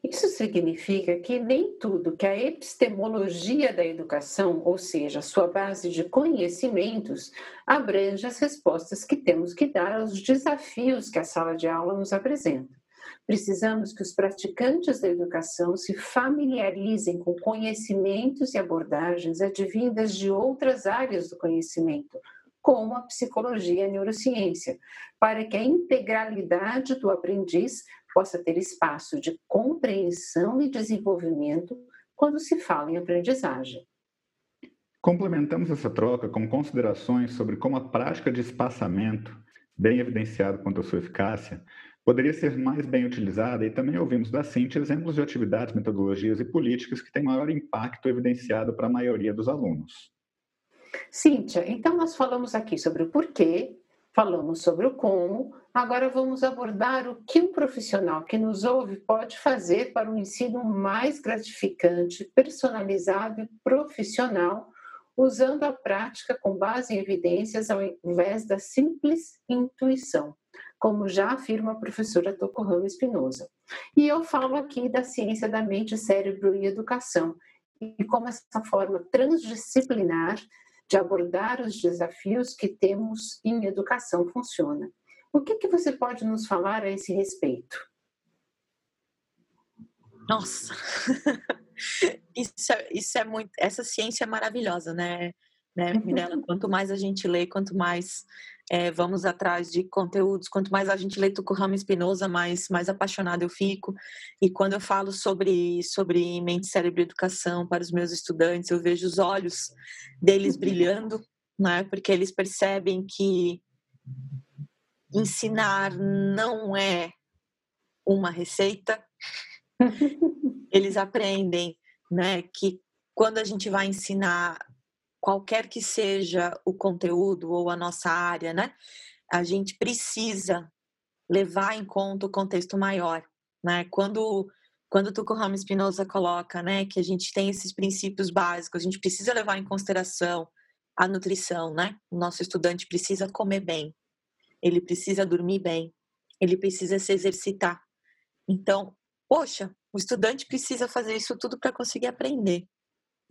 Isso significa que nem tudo que a epistemologia da educação, ou seja, sua base de conhecimentos, abrange as respostas que temos que dar aos desafios que a sala de aula nos apresenta. Precisamos que os praticantes da educação se familiarizem com conhecimentos e abordagens advindas de outras áreas do conhecimento, como a psicologia e a neurociência, para que a integralidade do aprendiz possa ter espaço de compreensão e desenvolvimento quando se fala em aprendizagem. Complementamos essa troca com considerações sobre como a prática de espaçamento, bem evidenciado quanto à sua eficácia, poderia ser mais bem utilizada e também ouvimos da Cintia exemplos de atividades, metodologias e políticas que têm maior impacto evidenciado para a maioria dos alunos. Cíntia, então nós falamos aqui sobre o porquê, falamos sobre o como, agora vamos abordar o que um profissional que nos ouve pode fazer para um ensino mais gratificante, personalizado e profissional, usando a prática com base em evidências ao invés da simples intuição. como já afirma a professora Tocorrama Espinosa. E eu falo aqui da ciência da mente, cérebro e educação, e como essa forma transdisciplinar de abordar os desafios que temos em educação funciona. O que, que você pode nos falar a esse respeito? Nossa, isso, é, isso é muito. Essa ciência é maravilhosa, né, né, Mirella? Quanto mais a gente lê, quanto mais é, vamos atrás de conteúdos, quanto mais a gente lê Tucumã Espinosa, mais, mais apaixonada eu fico. E quando eu falo sobre, sobre mente, cérebro e educação para os meus estudantes, eu vejo os olhos deles brilhando, né? porque eles percebem que ensinar não é uma receita, eles aprendem, né, que quando a gente vai ensinar qualquer que seja o conteúdo ou a nossa área, né, a gente precisa levar em conta o contexto maior, né? Quando quando Tuco Ramos Espinosa coloca, né, que a gente tem esses princípios básicos, a gente precisa levar em consideração a nutrição, né? O nosso estudante precisa comer bem, ele precisa dormir bem, ele precisa se exercitar. Então, poxa, o estudante precisa fazer isso tudo para conseguir aprender.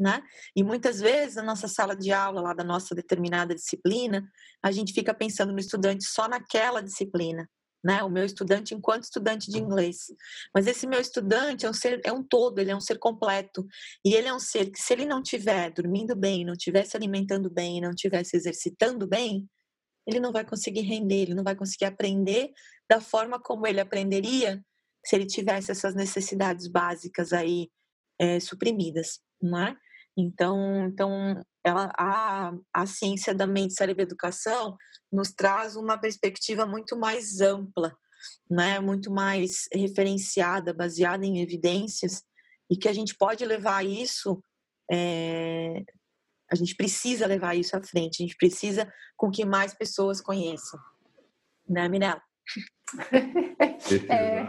Né? E muitas vezes na nossa sala de aula, lá da nossa determinada disciplina, a gente fica pensando no estudante só naquela disciplina, né? O meu estudante enquanto estudante de inglês. Mas esse meu estudante é um ser, é um todo, ele é um ser completo. E ele é um ser que se ele não estiver dormindo bem, não estiver se alimentando bem, não estiver se exercitando bem, ele não vai conseguir render, ele não vai conseguir aprender da forma como ele aprenderia se ele tivesse essas necessidades básicas aí é, suprimidas, não é? Então, então ela, a, a ciência da mente, cérebro e educação nos traz uma perspectiva muito mais ampla, né? muito mais referenciada, baseada em evidências, e que a gente pode levar isso, é, a gente precisa levar isso à frente, a gente precisa com que mais pessoas conheçam. Né, Mirella? Precisamos. É.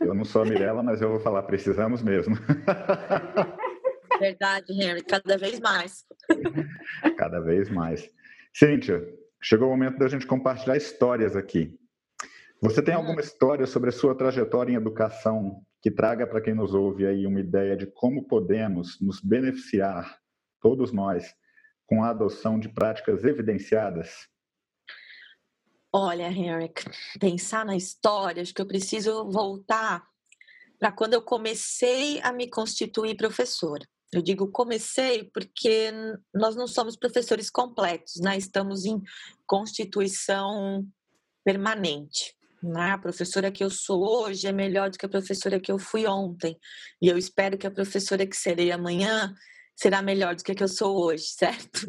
Eu não sou a Mirella, mas eu vou falar, precisamos mesmo. Verdade, Henry, cada vez mais. Cada vez mais. Cíntia, chegou o momento da gente compartilhar histórias aqui. Você tem alguma história sobre a sua trajetória em educação que traga para quem nos ouve aí uma ideia de como podemos nos beneficiar, todos nós, com a adoção de práticas evidenciadas? Olha, Henrik, pensar na história, acho que eu preciso voltar para quando eu comecei a me constituir professora. Eu digo comecei porque nós não somos professores completos, né? Estamos em constituição permanente. Né? A professora que eu sou hoje é melhor do que a professora que eu fui ontem. E eu espero que a professora que serei amanhã será melhor do que a que eu sou hoje, certo?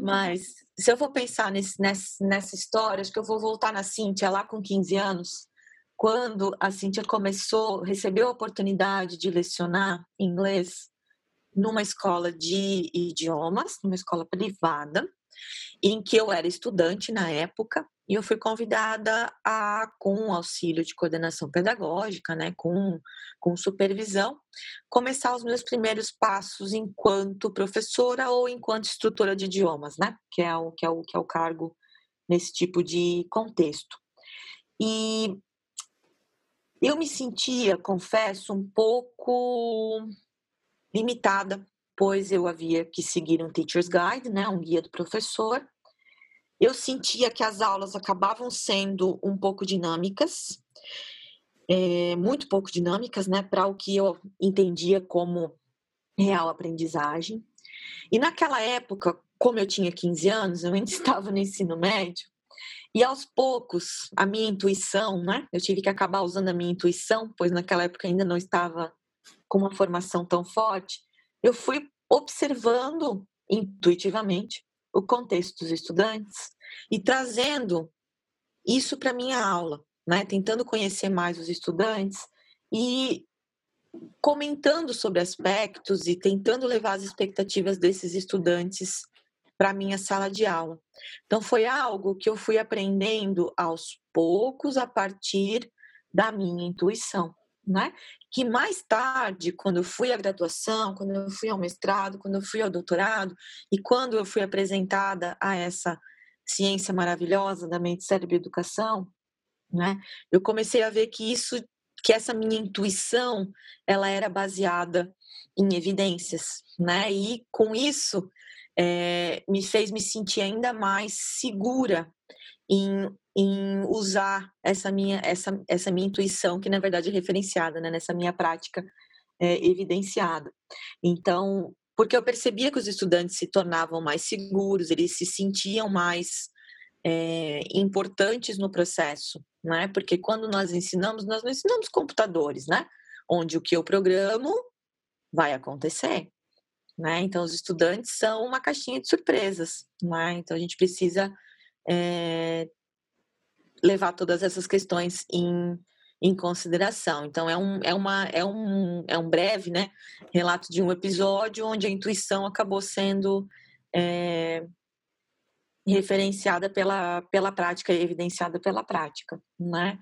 Mas se eu for pensar nesse, nessa, nessa história, acho que eu vou voltar na Cíntia lá com 15 anos, quando a Cíntia começou, recebeu a oportunidade de lecionar inglês numa escola de idiomas, numa escola privada, em que eu era estudante na época, e eu fui convidada a, com auxílio de coordenação pedagógica, né, com, com supervisão, começar os meus primeiros passos enquanto professora ou enquanto instrutora de idiomas, né, que é o que é o, que é o cargo nesse tipo de contexto. E eu me sentia, confesso, um pouco limitada, pois eu havia que seguir um teacher's guide, né, um guia do professor, eu sentia que as aulas acabavam sendo um pouco dinâmicas, é, muito pouco dinâmicas, né, para o que eu entendia como real aprendizagem. E naquela época, como eu tinha 15 anos, eu ainda estava no ensino médio, e aos poucos, a minha intuição, né, eu tive que acabar usando a minha intuição, pois naquela época ainda não estava com uma formação tão forte, eu fui observando intuitivamente o contexto dos estudantes e trazendo isso para minha aula, né? Tentando conhecer mais os estudantes e comentando sobre aspectos e tentando levar as expectativas desses estudantes para minha sala de aula. Então foi algo que eu fui aprendendo aos poucos a partir da minha intuição né? Que mais tarde, quando eu fui à graduação, quando eu fui ao mestrado, quando eu fui ao doutorado e quando eu fui apresentada a essa ciência maravilhosa da mente, cérebro e educação, né? Eu comecei a ver que isso, que essa minha intuição, ela era baseada em evidências, né? E com isso é, me fez me sentir ainda mais segura em, em usar essa minha essa, essa minha intuição que na verdade é referenciada né? nessa minha prática é, evidenciada. Então, porque eu percebia que os estudantes se tornavam mais seguros, eles se sentiam mais é, importantes no processo, né? Porque quando nós ensinamos, nós não ensinamos computadores, né? Onde o que eu programo vai acontecer, né? Então os estudantes são uma caixinha de surpresas, né? Então a gente precisa é, levar todas essas questões em, em consideração. Então é um, é, uma, é, um, é um breve né, relato de um episódio onde a intuição acabou sendo é, referenciada pela, pela prática e evidenciada pela prática, né?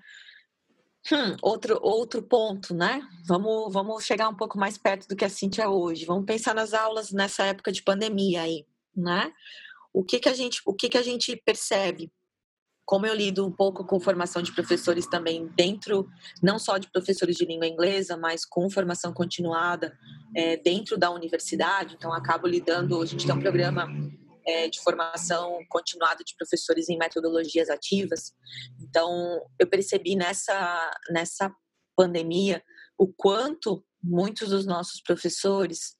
Hum, outro, outro ponto, né? Vamos, vamos chegar um pouco mais perto do que a Cintia é hoje. Vamos pensar nas aulas nessa época de pandemia aí, né? O que, que a gente, o que, que a gente percebe? Como eu lido um pouco com formação de professores também dentro, não só de professores de língua inglesa, mas com formação continuada é, dentro da universidade. Então, acabo lidando. A gente tem um programa é, de formação continuada de professores em metodologias ativas. Então, eu percebi nessa, nessa pandemia o quanto muitos dos nossos professores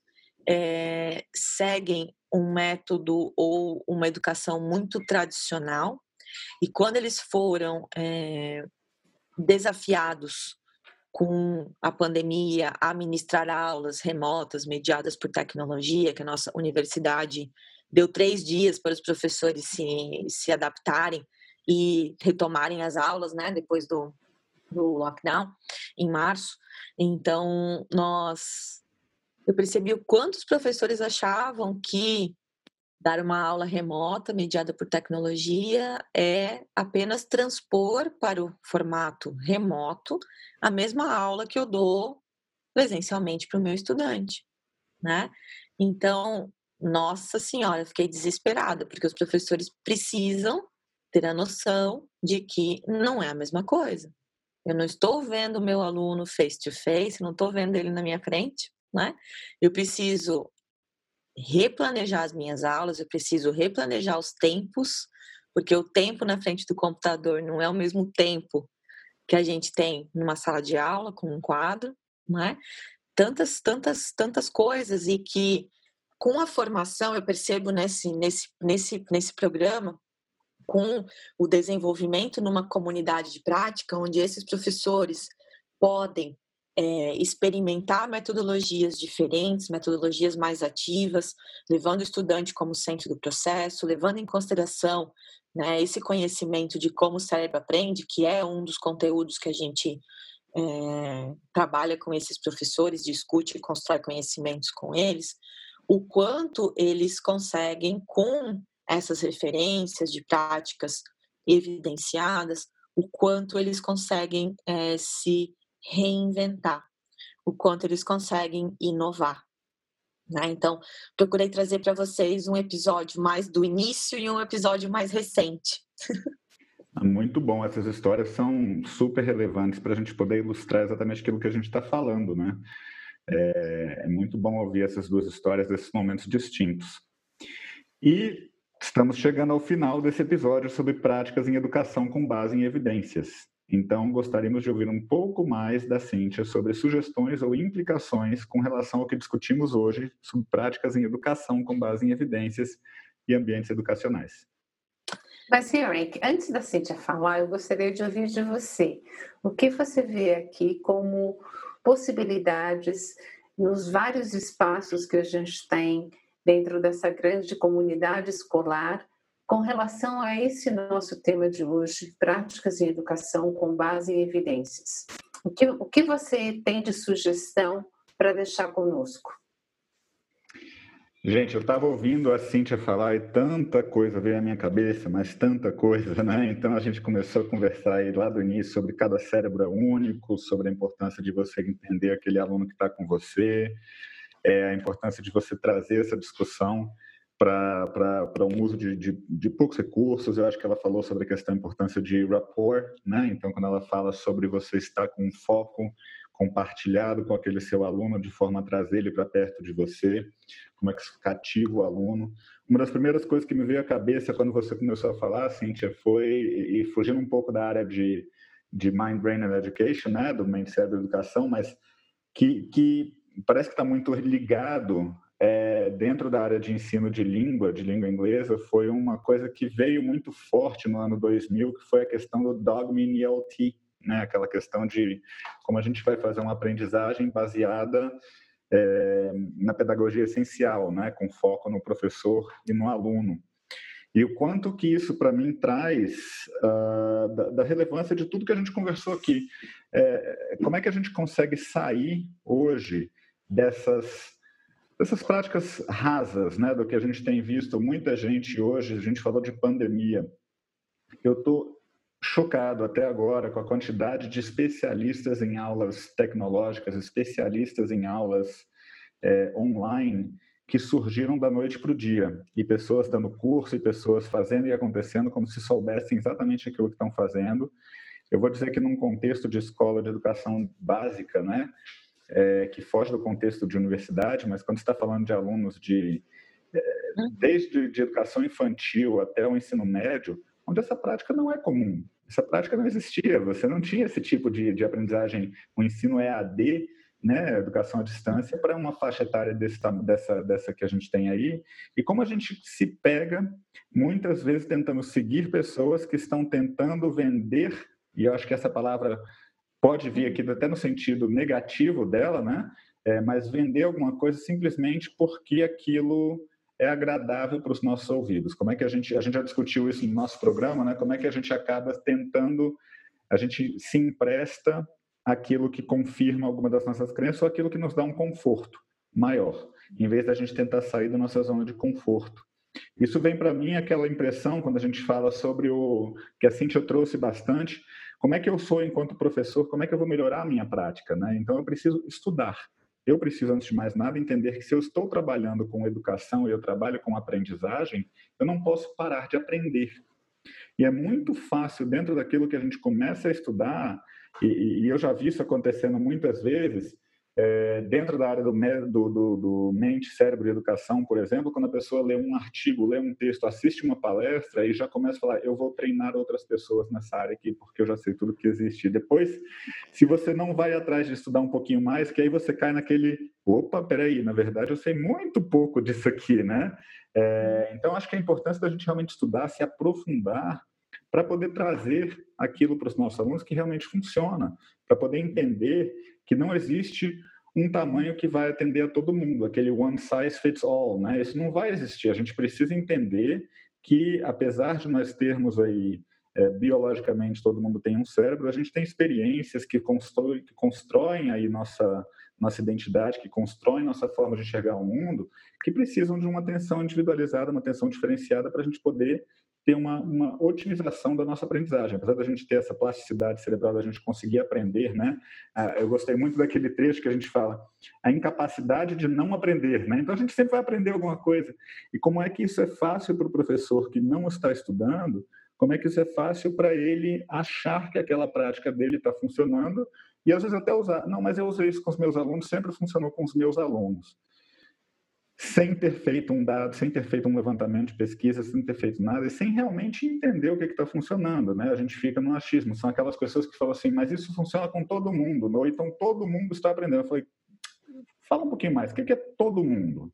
é, seguem um método ou uma educação muito tradicional e quando eles foram é, desafiados com a pandemia a ministrar aulas remotas mediadas por tecnologia que a nossa universidade deu três dias para os professores se, se adaptarem e retomarem as aulas, né, depois do, do lockdown, em março. Então, nós. Eu percebi o quanto os professores achavam que dar uma aula remota, mediada por tecnologia, é apenas transpor para o formato remoto a mesma aula que eu dou presencialmente para o meu estudante, né? Então, nossa senhora, fiquei desesperada, porque os professores precisam ter a noção de que não é a mesma coisa. Eu não estou vendo o meu aluno face to face, não estou vendo ele na minha frente, né? Eu preciso replanejar as minhas aulas, eu preciso replanejar os tempos, porque o tempo na frente do computador não é o mesmo tempo que a gente tem numa sala de aula com um quadro, né? Tantas, tantas, tantas coisas e que com a formação, eu percebo nesse, nesse, nesse, nesse programa, com o desenvolvimento numa comunidade de prática, onde esses professores podem é, experimentar metodologias diferentes, metodologias mais ativas, levando o estudante como centro do processo, levando em consideração né, esse conhecimento de como o cérebro aprende, que é um dos conteúdos que a gente é, trabalha com esses professores, discute e constrói conhecimentos com eles, o quanto eles conseguem, com essas referências de práticas evidenciadas, o quanto eles conseguem é, se reinventar, o quanto eles conseguem inovar. Né? Então, procurei trazer para vocês um episódio mais do início e um episódio mais recente. Ah, muito bom, essas histórias são super relevantes para a gente poder ilustrar exatamente aquilo que a gente está falando, né? É, é muito bom ouvir essas duas histórias desses momentos distintos. E estamos chegando ao final desse episódio sobre práticas em educação com base em evidências. Então, gostaríamos de ouvir um pouco mais da Cíntia sobre sugestões ou implicações com relação ao que discutimos hoje sobre práticas em educação com base em evidências e ambientes educacionais. Mas, Eric, antes da Cíntia falar, eu gostaria de ouvir de você. O que você vê aqui como possibilidades nos vários espaços que a gente tem dentro dessa grande comunidade escolar com relação a esse nosso tema de hoje, práticas em educação com base em evidências. O que, o que você tem de sugestão para deixar conosco? Gente, eu estava ouvindo a Cíntia falar e tanta coisa veio à minha cabeça, mas tanta coisa, né? Então a gente começou a conversar aí lá do início sobre cada cérebro é único, sobre a importância de você entender aquele aluno que está com você, é, a importância de você trazer essa discussão para um uso de, de, de, poucos recursos. Eu acho que ela falou sobre a questão da importância de rapport, né? Então, quando ela fala sobre você estar com um foco compartilhado com aquele seu aluno de forma a trazer ele para perto de você, como é que isso cativa o aluno. Uma das primeiras coisas que me veio à cabeça quando você começou a falar, Cíntia, foi, e fugindo um pouco da área de, de Mind, Brain and Education, né, do Mente, Cérebro Educação, mas que, que parece que está muito ligado é, dentro da área de ensino de língua, de língua inglesa, foi uma coisa que veio muito forte no ano 2000, que foi a questão do Dogma in ELT, né? aquela questão de como a gente vai fazer uma aprendizagem baseada é, na pedagogia essencial, né? com foco no professor e no aluno. E o quanto que isso, para mim, traz uh, da, da, relevância de tudo que a gente conversou aqui. É, como é que a gente consegue sair hoje dessas essas práticas rasas, né, do que a gente tem visto muita gente hoje, a gente falou de pandemia. Eu estou chocado até agora com a quantidade de especialistas em aulas tecnológicas, especialistas em aulas é, online que surgiram da noite para o dia e pessoas dando curso e pessoas fazendo e acontecendo como se soubessem exatamente aquilo que estão fazendo. Eu vou dizer que num contexto de escola de educação básica, né, é, que foge do contexto de universidade, mas quando está falando de alunos de é, desde de educação infantil até o ensino médio, onde essa prática não é comum. Essa prática não existia, você não tinha esse tipo de, de aprendizagem, o ensino EAD, né, educação à distância, para uma faixa etária desse, dessa, dessa que a gente tem aí. E como a gente se pega, muitas vezes, tentando seguir pessoas que estão tentando vender, e eu acho que essa palavra pode vir aqui até no sentido negativo dela, né? É, mas vender alguma coisa simplesmente porque aquilo é agradável para os nossos ouvidos. Como é que a gente a gente já discutiu isso no nosso programa, né? Como é que a gente acaba tentando a gente se empresta aquilo que confirma alguma das nossas crenças ou aquilo que nos dá um conforto maior, em vez da gente tentar sair da nossa zona de conforto. Isso vem para mim aquela impressão quando a gente fala sobre o que a Cintia trouxe bastante, como é que eu sou enquanto professor, como é que eu vou melhorar a minha prática, né? Então eu preciso estudar. Eu preciso, antes de mais nada, entender que se eu estou trabalhando com educação e eu trabalho com aprendizagem, eu não posso parar de aprender. E é muito fácil, dentro daquilo que a gente começa a estudar, e, e eu já vi isso acontecendo muitas vezes, é, dentro da área do, do, do, do, mente, cérebro e educação, por exemplo, quando a pessoa lê um artigo, lê um texto, assiste uma palestra e já começa a falar, eu vou treinar outras pessoas nessa área aqui, porque eu já sei tudo que existe. Depois, se você não vai atrás de estudar um pouquinho mais, que aí você cai naquele, opa, peraí, na verdade eu sei muito pouco disso aqui, né? É, então, acho que a importância da gente realmente estudar, se aprofundar, para poder trazer aquilo para os nossos alunos que realmente funciona, para poder entender que não existe um tamanho que vai atender a todo mundo, aquele one size fits all, né? Isso não vai existir. A gente precisa entender que, apesar de nós termos aí é, biologicamente todo mundo tem um cérebro, a gente tem experiências que constroem, que constroem aí nossa nossa identidade, que constroem nossa forma de enxergar o mundo, que precisam de uma atenção individualizada, uma atenção diferenciada para a gente poder ter uma, uma otimização da nossa aprendizagem. Apesar da gente ter essa plasticidade cerebral, da gente conseguir aprender, né? Ah, eu gostei muito daquele trecho que a gente fala, a incapacidade de não aprender, né? Então a gente sempre vai aprender alguma coisa. E como é que isso é fácil para o professor que não está estudando? Como é que isso é fácil para ele achar que aquela prática dele está funcionando e às vezes até usar, não, mas eu usei isso com os meus alunos, sempre funcionou com os meus alunos sem ter feito um dado, sem ter feito um levantamento de pesquisa, sem ter feito nada e sem realmente entender o que está funcionando, né? A gente fica no achismo. São aquelas pessoas que falam assim, mas isso funciona com todo mundo, ou então todo mundo está aprendendo. Eu falei, fala um pouquinho mais, o que é todo mundo?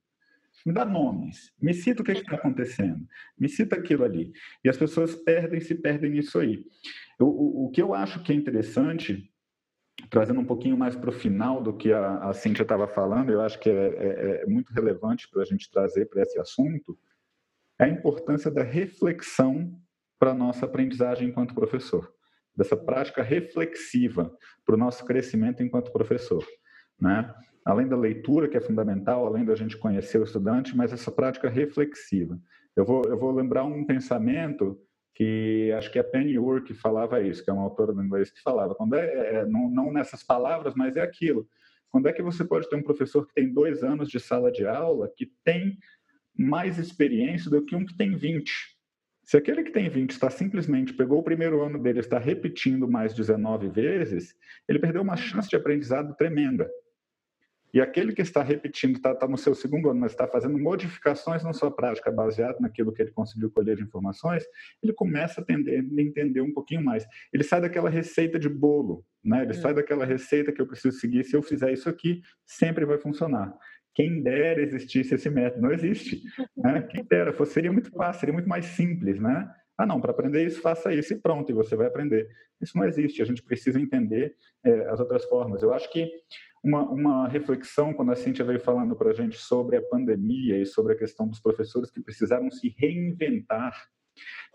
Me dá nomes, me cita o que está acontecendo, me cita aquilo ali. E as pessoas perdem, se perdem nisso aí. O, o, o que eu acho que é interessante trazendo um pouquinho mais para o final do que a, a Cíntia estava falando, eu acho que é, é, é muito relevante para a gente trazer para esse assunto, é a importância da reflexão para a nossa aprendizagem enquanto professor, dessa prática reflexiva para o nosso crescimento enquanto professor. Né? Além da leitura, que é fundamental, além da gente conhecer o estudante, mas essa prática reflexiva. Eu vou, eu vou lembrar um pensamento que acho que é Penny Ur que falava isso, que é uma autora do inglês que falava, quando é, é, não, não nessas palavras, mas é aquilo. Quando é que você pode ter um professor que tem dois anos de sala de aula, que tem mais experiência do que um que tem 20. Se aquele que tem 20 está simplesmente pegou o primeiro ano dele está repetindo mais 19 vezes, ele perdeu uma chance de aprendizado tremenda. E aquele que está repetindo, está, está no seu segundo ano, mas está fazendo modificações na sua prática baseado naquilo que ele conseguiu colher de informações, ele começa a tender, entender um pouquinho mais. Ele sai daquela receita de bolo, né? ele é. sai daquela receita que eu preciso seguir. Se eu fizer isso aqui, sempre vai funcionar. Quem dera existisse esse método, não existe. Né? Quem dera, seria muito fácil, seria muito mais simples, né? Ah, não, para aprender isso, faça isso e pronto, e você vai aprender. Isso não existe, a gente precisa entender é, as outras formas. Eu acho que uma, uma reflexão quando a Cintia veio falando para a gente sobre a pandemia e sobre a questão dos professores que precisaram se reinventar.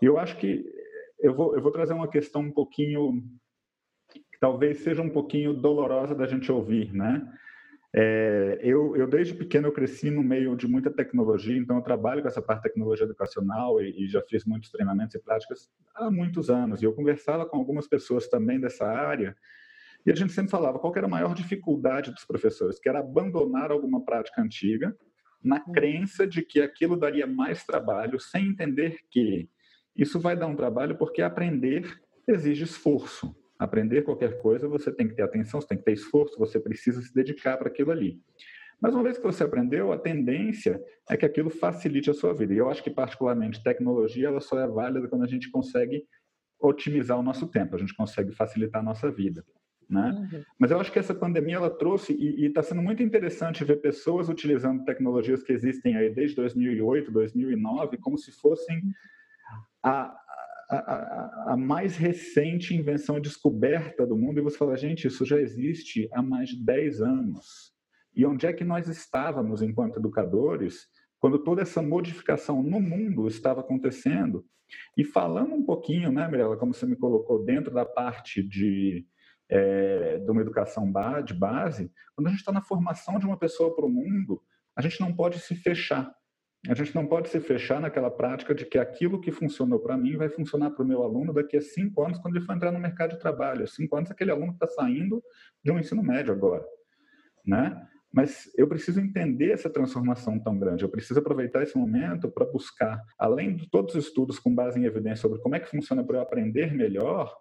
E eu acho que eu vou, eu vou trazer uma questão um pouquinho, que talvez seja um pouquinho dolorosa da gente ouvir, né? É, eu, eu, desde pequeno, eu cresci no meio de muita tecnologia, então eu trabalho com essa parte de tecnologia educacional e, e, já fiz muitos treinamentos e práticas há muitos anos. E eu conversava com algumas pessoas também dessa área e a gente sempre falava qual era a maior dificuldade dos professores, que era abandonar alguma prática antiga, na hum. crença de que aquilo daria mais trabalho, sem entender que isso vai dar um trabalho porque aprender exige esforço. Aprender qualquer coisa, você tem que ter atenção, você tem que ter esforço, você precisa se dedicar para aquilo ali. Mas uma vez que você aprendeu, a tendência é que aquilo facilite a sua vida. E eu acho que, particularmente, tecnologia ela só é válida quando a gente consegue otimizar o nosso tempo, a gente consegue facilitar a nossa vida. Né? Uhum. Mas eu acho que essa pandemia ela trouxe e está sendo muito interessante ver pessoas utilizando tecnologias que existem aí desde 2008, 2009, como se fossem a, a, a, mais recente invenção descoberta do mundo. E você fala, gente, isso já existe há mais de 10 anos. E onde é que nós estávamos enquanto educadores quando toda essa modificação no mundo estava acontecendo? E falando um pouquinho, né, Mirella, como você me colocou, dentro da parte de é, de uma educação de base, quando a gente está na formação de uma pessoa para o mundo, a gente não pode se fechar. A gente não pode se fechar naquela prática de que aquilo que funcionou para mim vai funcionar para o meu aluno daqui a cinco anos, quando ele for entrar no mercado de trabalho. Cinco anos, aquele aluno está saindo de um ensino médio agora. Né? Mas eu preciso entender essa transformação tão grande. Eu preciso aproveitar esse momento para buscar, além de todos os estudos com base em evidência sobre como é que funciona para eu aprender melhor,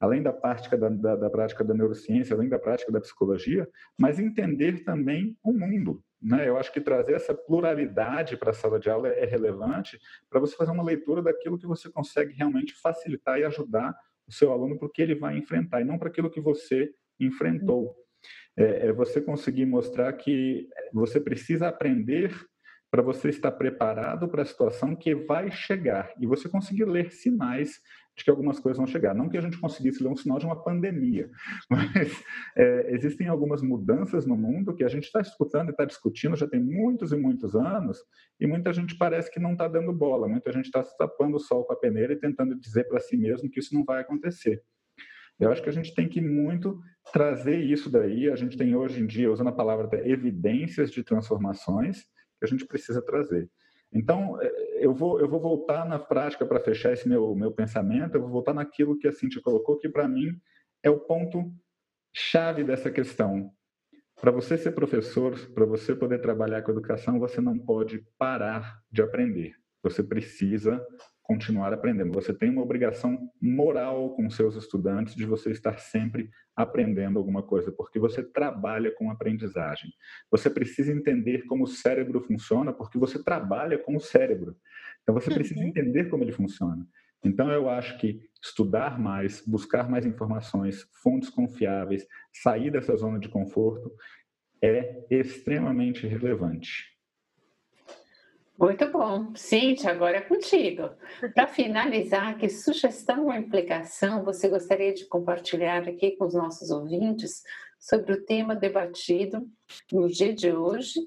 além da prática da, da, da, prática da neurociência, além da prática da psicologia, mas entender também o mundo. Né? Eu acho que trazer essa pluralidade para a sala de aula é relevante para você fazer uma leitura daquilo que você consegue realmente facilitar e ajudar o seu aluno para o que ele vai enfrentar, e não para aquilo que você enfrentou. É, é você conseguir mostrar que você precisa aprender para você estar preparado para a situação que vai chegar e você conseguir ler sinais de que algumas coisas vão chegar. Não que a gente conseguisse ler um sinal de uma pandemia, mas é, existem algumas mudanças no mundo que a gente está escutando e está discutindo já tem muitos e muitos anos, e muita gente parece que não está dando bola, muita gente está tapando o sol com a peneira e tentando dizer para si mesmo que isso não vai acontecer. Eu acho que a gente tem que muito trazer isso daí. A gente tem hoje em dia, usando a palavra evidências de transformações, que a gente precisa trazer. Então, é, eu vou, eu vou voltar na prática para fechar esse meu, meu pensamento, eu vou voltar naquilo que a Cintia colocou, que para mim é o ponto chave dessa questão. Para você ser professor, para você poder trabalhar com educação, você não pode parar de aprender. Você precisa continuar aprendendo. Você tem uma obrigação moral com seus estudantes de você estar sempre aprendendo alguma coisa, porque você trabalha com aprendizagem. Você precisa entender como o cérebro funciona, porque você trabalha com o cérebro. Então você precisa uhum. entender como ele funciona. Então eu acho que estudar mais, buscar mais informações, fontes confiáveis, sair dessa zona de conforto é extremamente relevante. Muito bom. Cíntia, agora é contigo. Para finalizar, que sugestão ou implicação você gostaria de compartilhar aqui com os nossos ouvintes sobre o tema debatido no dia de hoje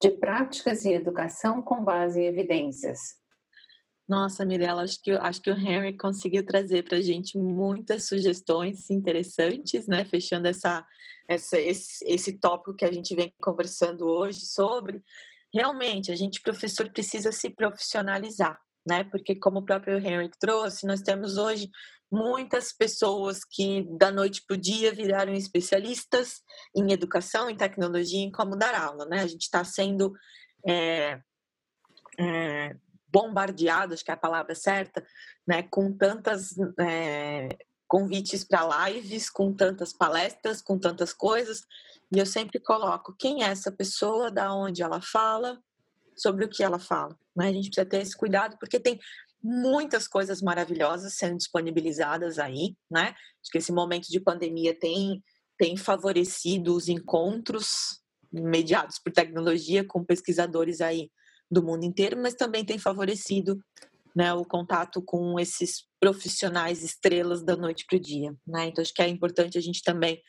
de práticas em educação com base em evidências? Nossa, Mirella, acho que, acho que o Henry conseguiu trazer para a gente muitas sugestões interessantes, né? Fechando essa, essa, esse, esse tópico que a gente vem conversando hoje sobre realmente a gente professor precisa se profissionalizar, né? Porque como o próprio Henry trouxe, nós temos hoje muitas pessoas que da noite para o dia viraram especialistas em educação, em tecnologia, em como dar aula, né? A gente está sendo é, é, bombardeado, acho que é a palavra certa, né, com tantas é, convites para lives, com tantas palestras, com tantas coisas, e eu sempre coloco quem é essa pessoa, da onde ela fala, sobre o que ela fala. Né? A gente precisa ter esse cuidado porque tem muitas coisas maravilhosas sendo disponibilizadas aí, né? Acho que esse momento de pandemia tem tem favorecido os encontros mediados por tecnologia com pesquisadores aí do mundo inteiro, mas também tem favorecido né, o contato com esses profissionais estrelas da noite para o dia. Né? Então, acho que é importante a gente também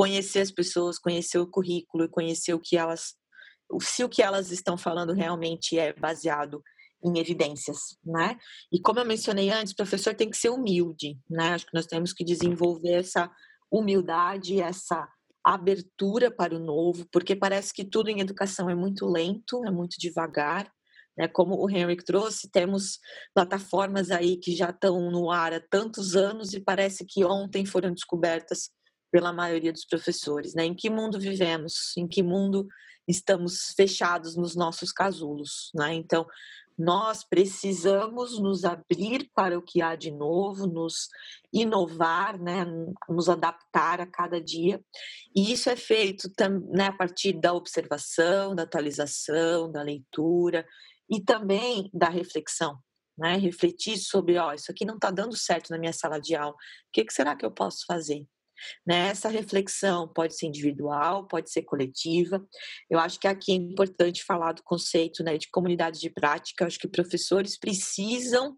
conhecer as pessoas, conhecer o currículo e conhecer o que elas, se o que elas estão falando realmente é baseado em evidências, né? E como eu mencionei antes, o professor tem que ser humilde, né? Acho que nós temos que desenvolver essa humildade, essa abertura para o novo, porque parece que tudo em educação é muito lento, é muito devagar, né? Como o Henrique trouxe, temos plataformas aí que já estão no ar há tantos anos e parece que ontem foram descobertas pela maioria dos professores. Né? Em que mundo vivemos? Em que mundo estamos fechados nos nossos casulos? Né? Então, nós precisamos nos abrir para o que há de novo, nos inovar, né, nos adaptar a cada dia. E isso é feito né, a partir da observação, da atualização, da leitura e também da reflexão. Né? Refletir sobre, ó, isso aqui não está dando certo na minha sala de aula, o que, que será que eu posso fazer? Né? Essa reflexão pode ser individual, pode ser coletiva. Eu acho que aqui é importante falar do conceito né, de comunidade de prática. Eu acho que professores precisam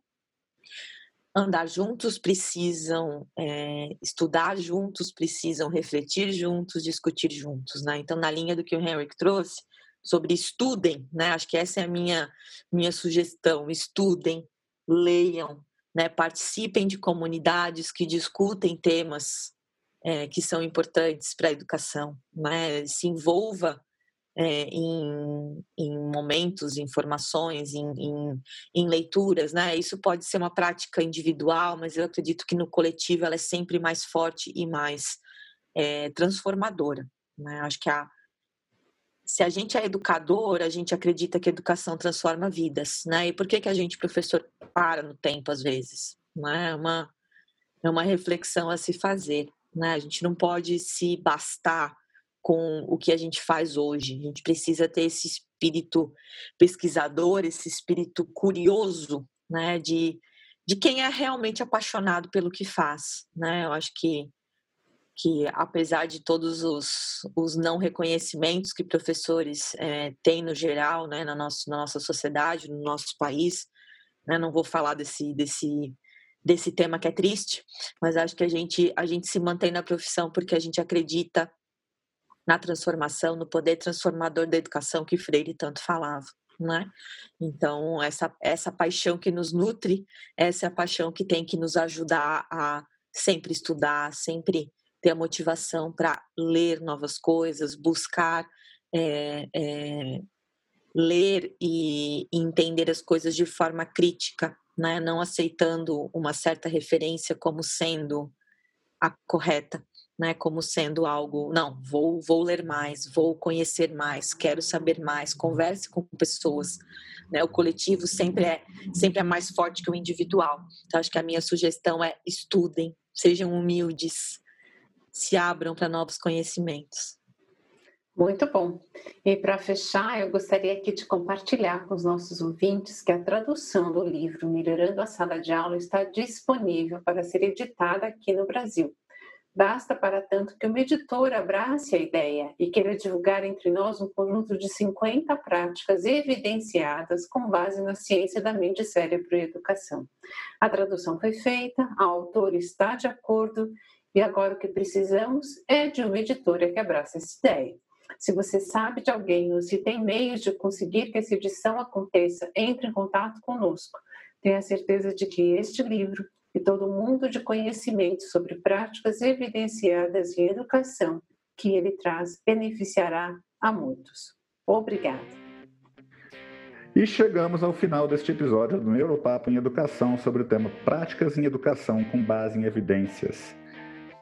andar juntos, precisam é, estudar juntos, precisam refletir juntos, discutir juntos. Né? Então, na linha do que o Henrique trouxe, sobre estudem, né? Acho que essa é a minha minha sugestão. Estudem, leiam, né? Participem de comunidades que discutem temas é, que são importantes para a educação, né? Se envolva é, em, em, momentos, informações, em, em, em, leituras, né? Isso pode ser uma prática individual, mas eu acredito que no coletivo ela é sempre mais forte e mais é, transformadora. Né? Acho que a, se a gente é educador, a gente acredita que a educação transforma vidas, né? E por que, que a gente, professor, para no tempo às vezes? Né? É uma, é uma reflexão a se fazer, né? A gente não pode se bastar com o que a gente faz hoje. A gente precisa ter esse espírito pesquisador, esse espírito curioso, né? De, de quem é realmente apaixonado pelo que faz, né? Eu acho que que apesar de todos os, os não reconhecimentos que professores é, têm no geral, né, na, nosso, na nossa sociedade, no nosso país, né, não vou falar desse, desse, desse tema que é triste, mas acho que a gente, a gente se mantém na profissão porque a gente acredita na transformação, no poder transformador da educação que Freire tanto falava. Né? Então, essa, essa paixão que nos nutre, essa é a paixão que tem que nos ajudar a sempre estudar, sempre ter a motivação para ler novas coisas, buscar é, é, ler e, entender as coisas de forma crítica, né? não aceitando uma certa referência como sendo a correta, né? como sendo algo, não, vou, vou ler mais, vou conhecer mais, quero saber mais, converse com pessoas. Né? O coletivo sempre é, sempre é mais forte que o individual. Então, acho que a minha sugestão é estudem, sejam humildes, se abram para novos conhecimentos. Muito bom. E para fechar, eu gostaria aqui de compartilhar com os nossos ouvintes que a tradução do livro Melhorando a Sala de Aula está disponível para ser editada aqui no Brasil. Basta, para tanto, que uma editora abrace a ideia e queira divulgar entre nós um conjunto de 50 práticas evidenciadas com base na ciência da mente, cérebro e educação. A tradução foi feita, a autora está de acordo e agora o que precisamos é de uma editora que abrace essa ideia. Se você sabe de alguém ou se tem meios de conseguir que essa edição aconteça, entre em contato conosco. Tenha certeza de que este livro e todo o mundo de conhecimento sobre práticas evidenciadas em educação que ele traz beneficiará a muitos. Obrigada. E chegamos ao final deste episódio do Neuropapo em Educação sobre o tema Práticas em Educação com base em evidências.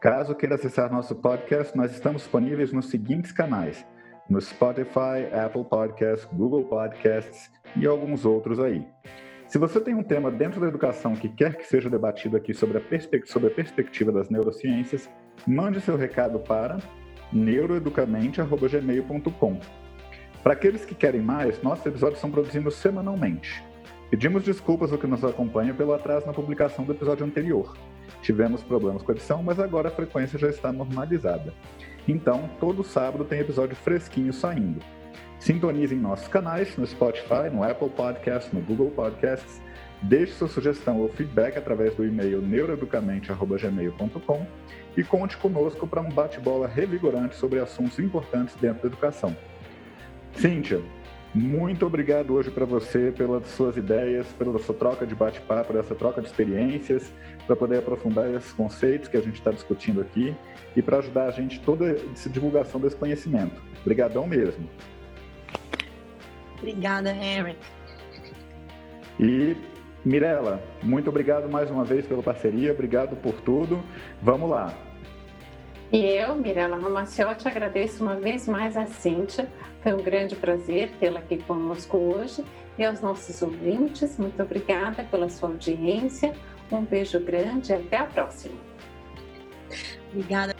Caso queira acessar nosso podcast, nós estamos disponíveis nos seguintes canais: no Spotify, Apple Podcasts, Google Podcasts e alguns outros aí. Se você tem um tema dentro da educação que quer que seja debatido aqui sobre a, sobre a perspectiva das neurociências, mande seu recado para neuroeducamente.gmail.com. Para aqueles que querem mais, nossos episódios são produzidos semanalmente. Pedimos desculpas ao que nos acompanha pelo atraso na publicação do episódio anterior. Tivemos problemas com a edição, mas agora a frequência já está normalizada. Então, todo sábado tem episódio fresquinho saindo. Sintonize em nossos canais, no Spotify, no Apple Podcasts, no Google Podcasts. Deixe sua sugestão ou feedback através do e-mail neuroeducamente.gmail.com e conte conosco para um bate-bola revigorante sobre assuntos importantes dentro da educação. Cíntia, muito obrigado hoje para você pelas suas ideias, pela sua troca de bate-papo, essa troca de experiências, para poder aprofundar esses conceitos que a gente está discutindo aqui e para ajudar a gente toda essa divulgação desse conhecimento. Obrigadão mesmo. Obrigada, Henry. E Mirela, muito obrigado mais uma vez pela parceria, obrigado por tudo. Vamos lá. E eu, Mirela Ramaciotti, agradeço uma vez mais a Cíntia. Foi um grande prazer tê-la aqui conosco hoje. E aos nossos ouvintes, muito obrigada pela sua audiência. Um beijo grande e até a próxima. Obrigada.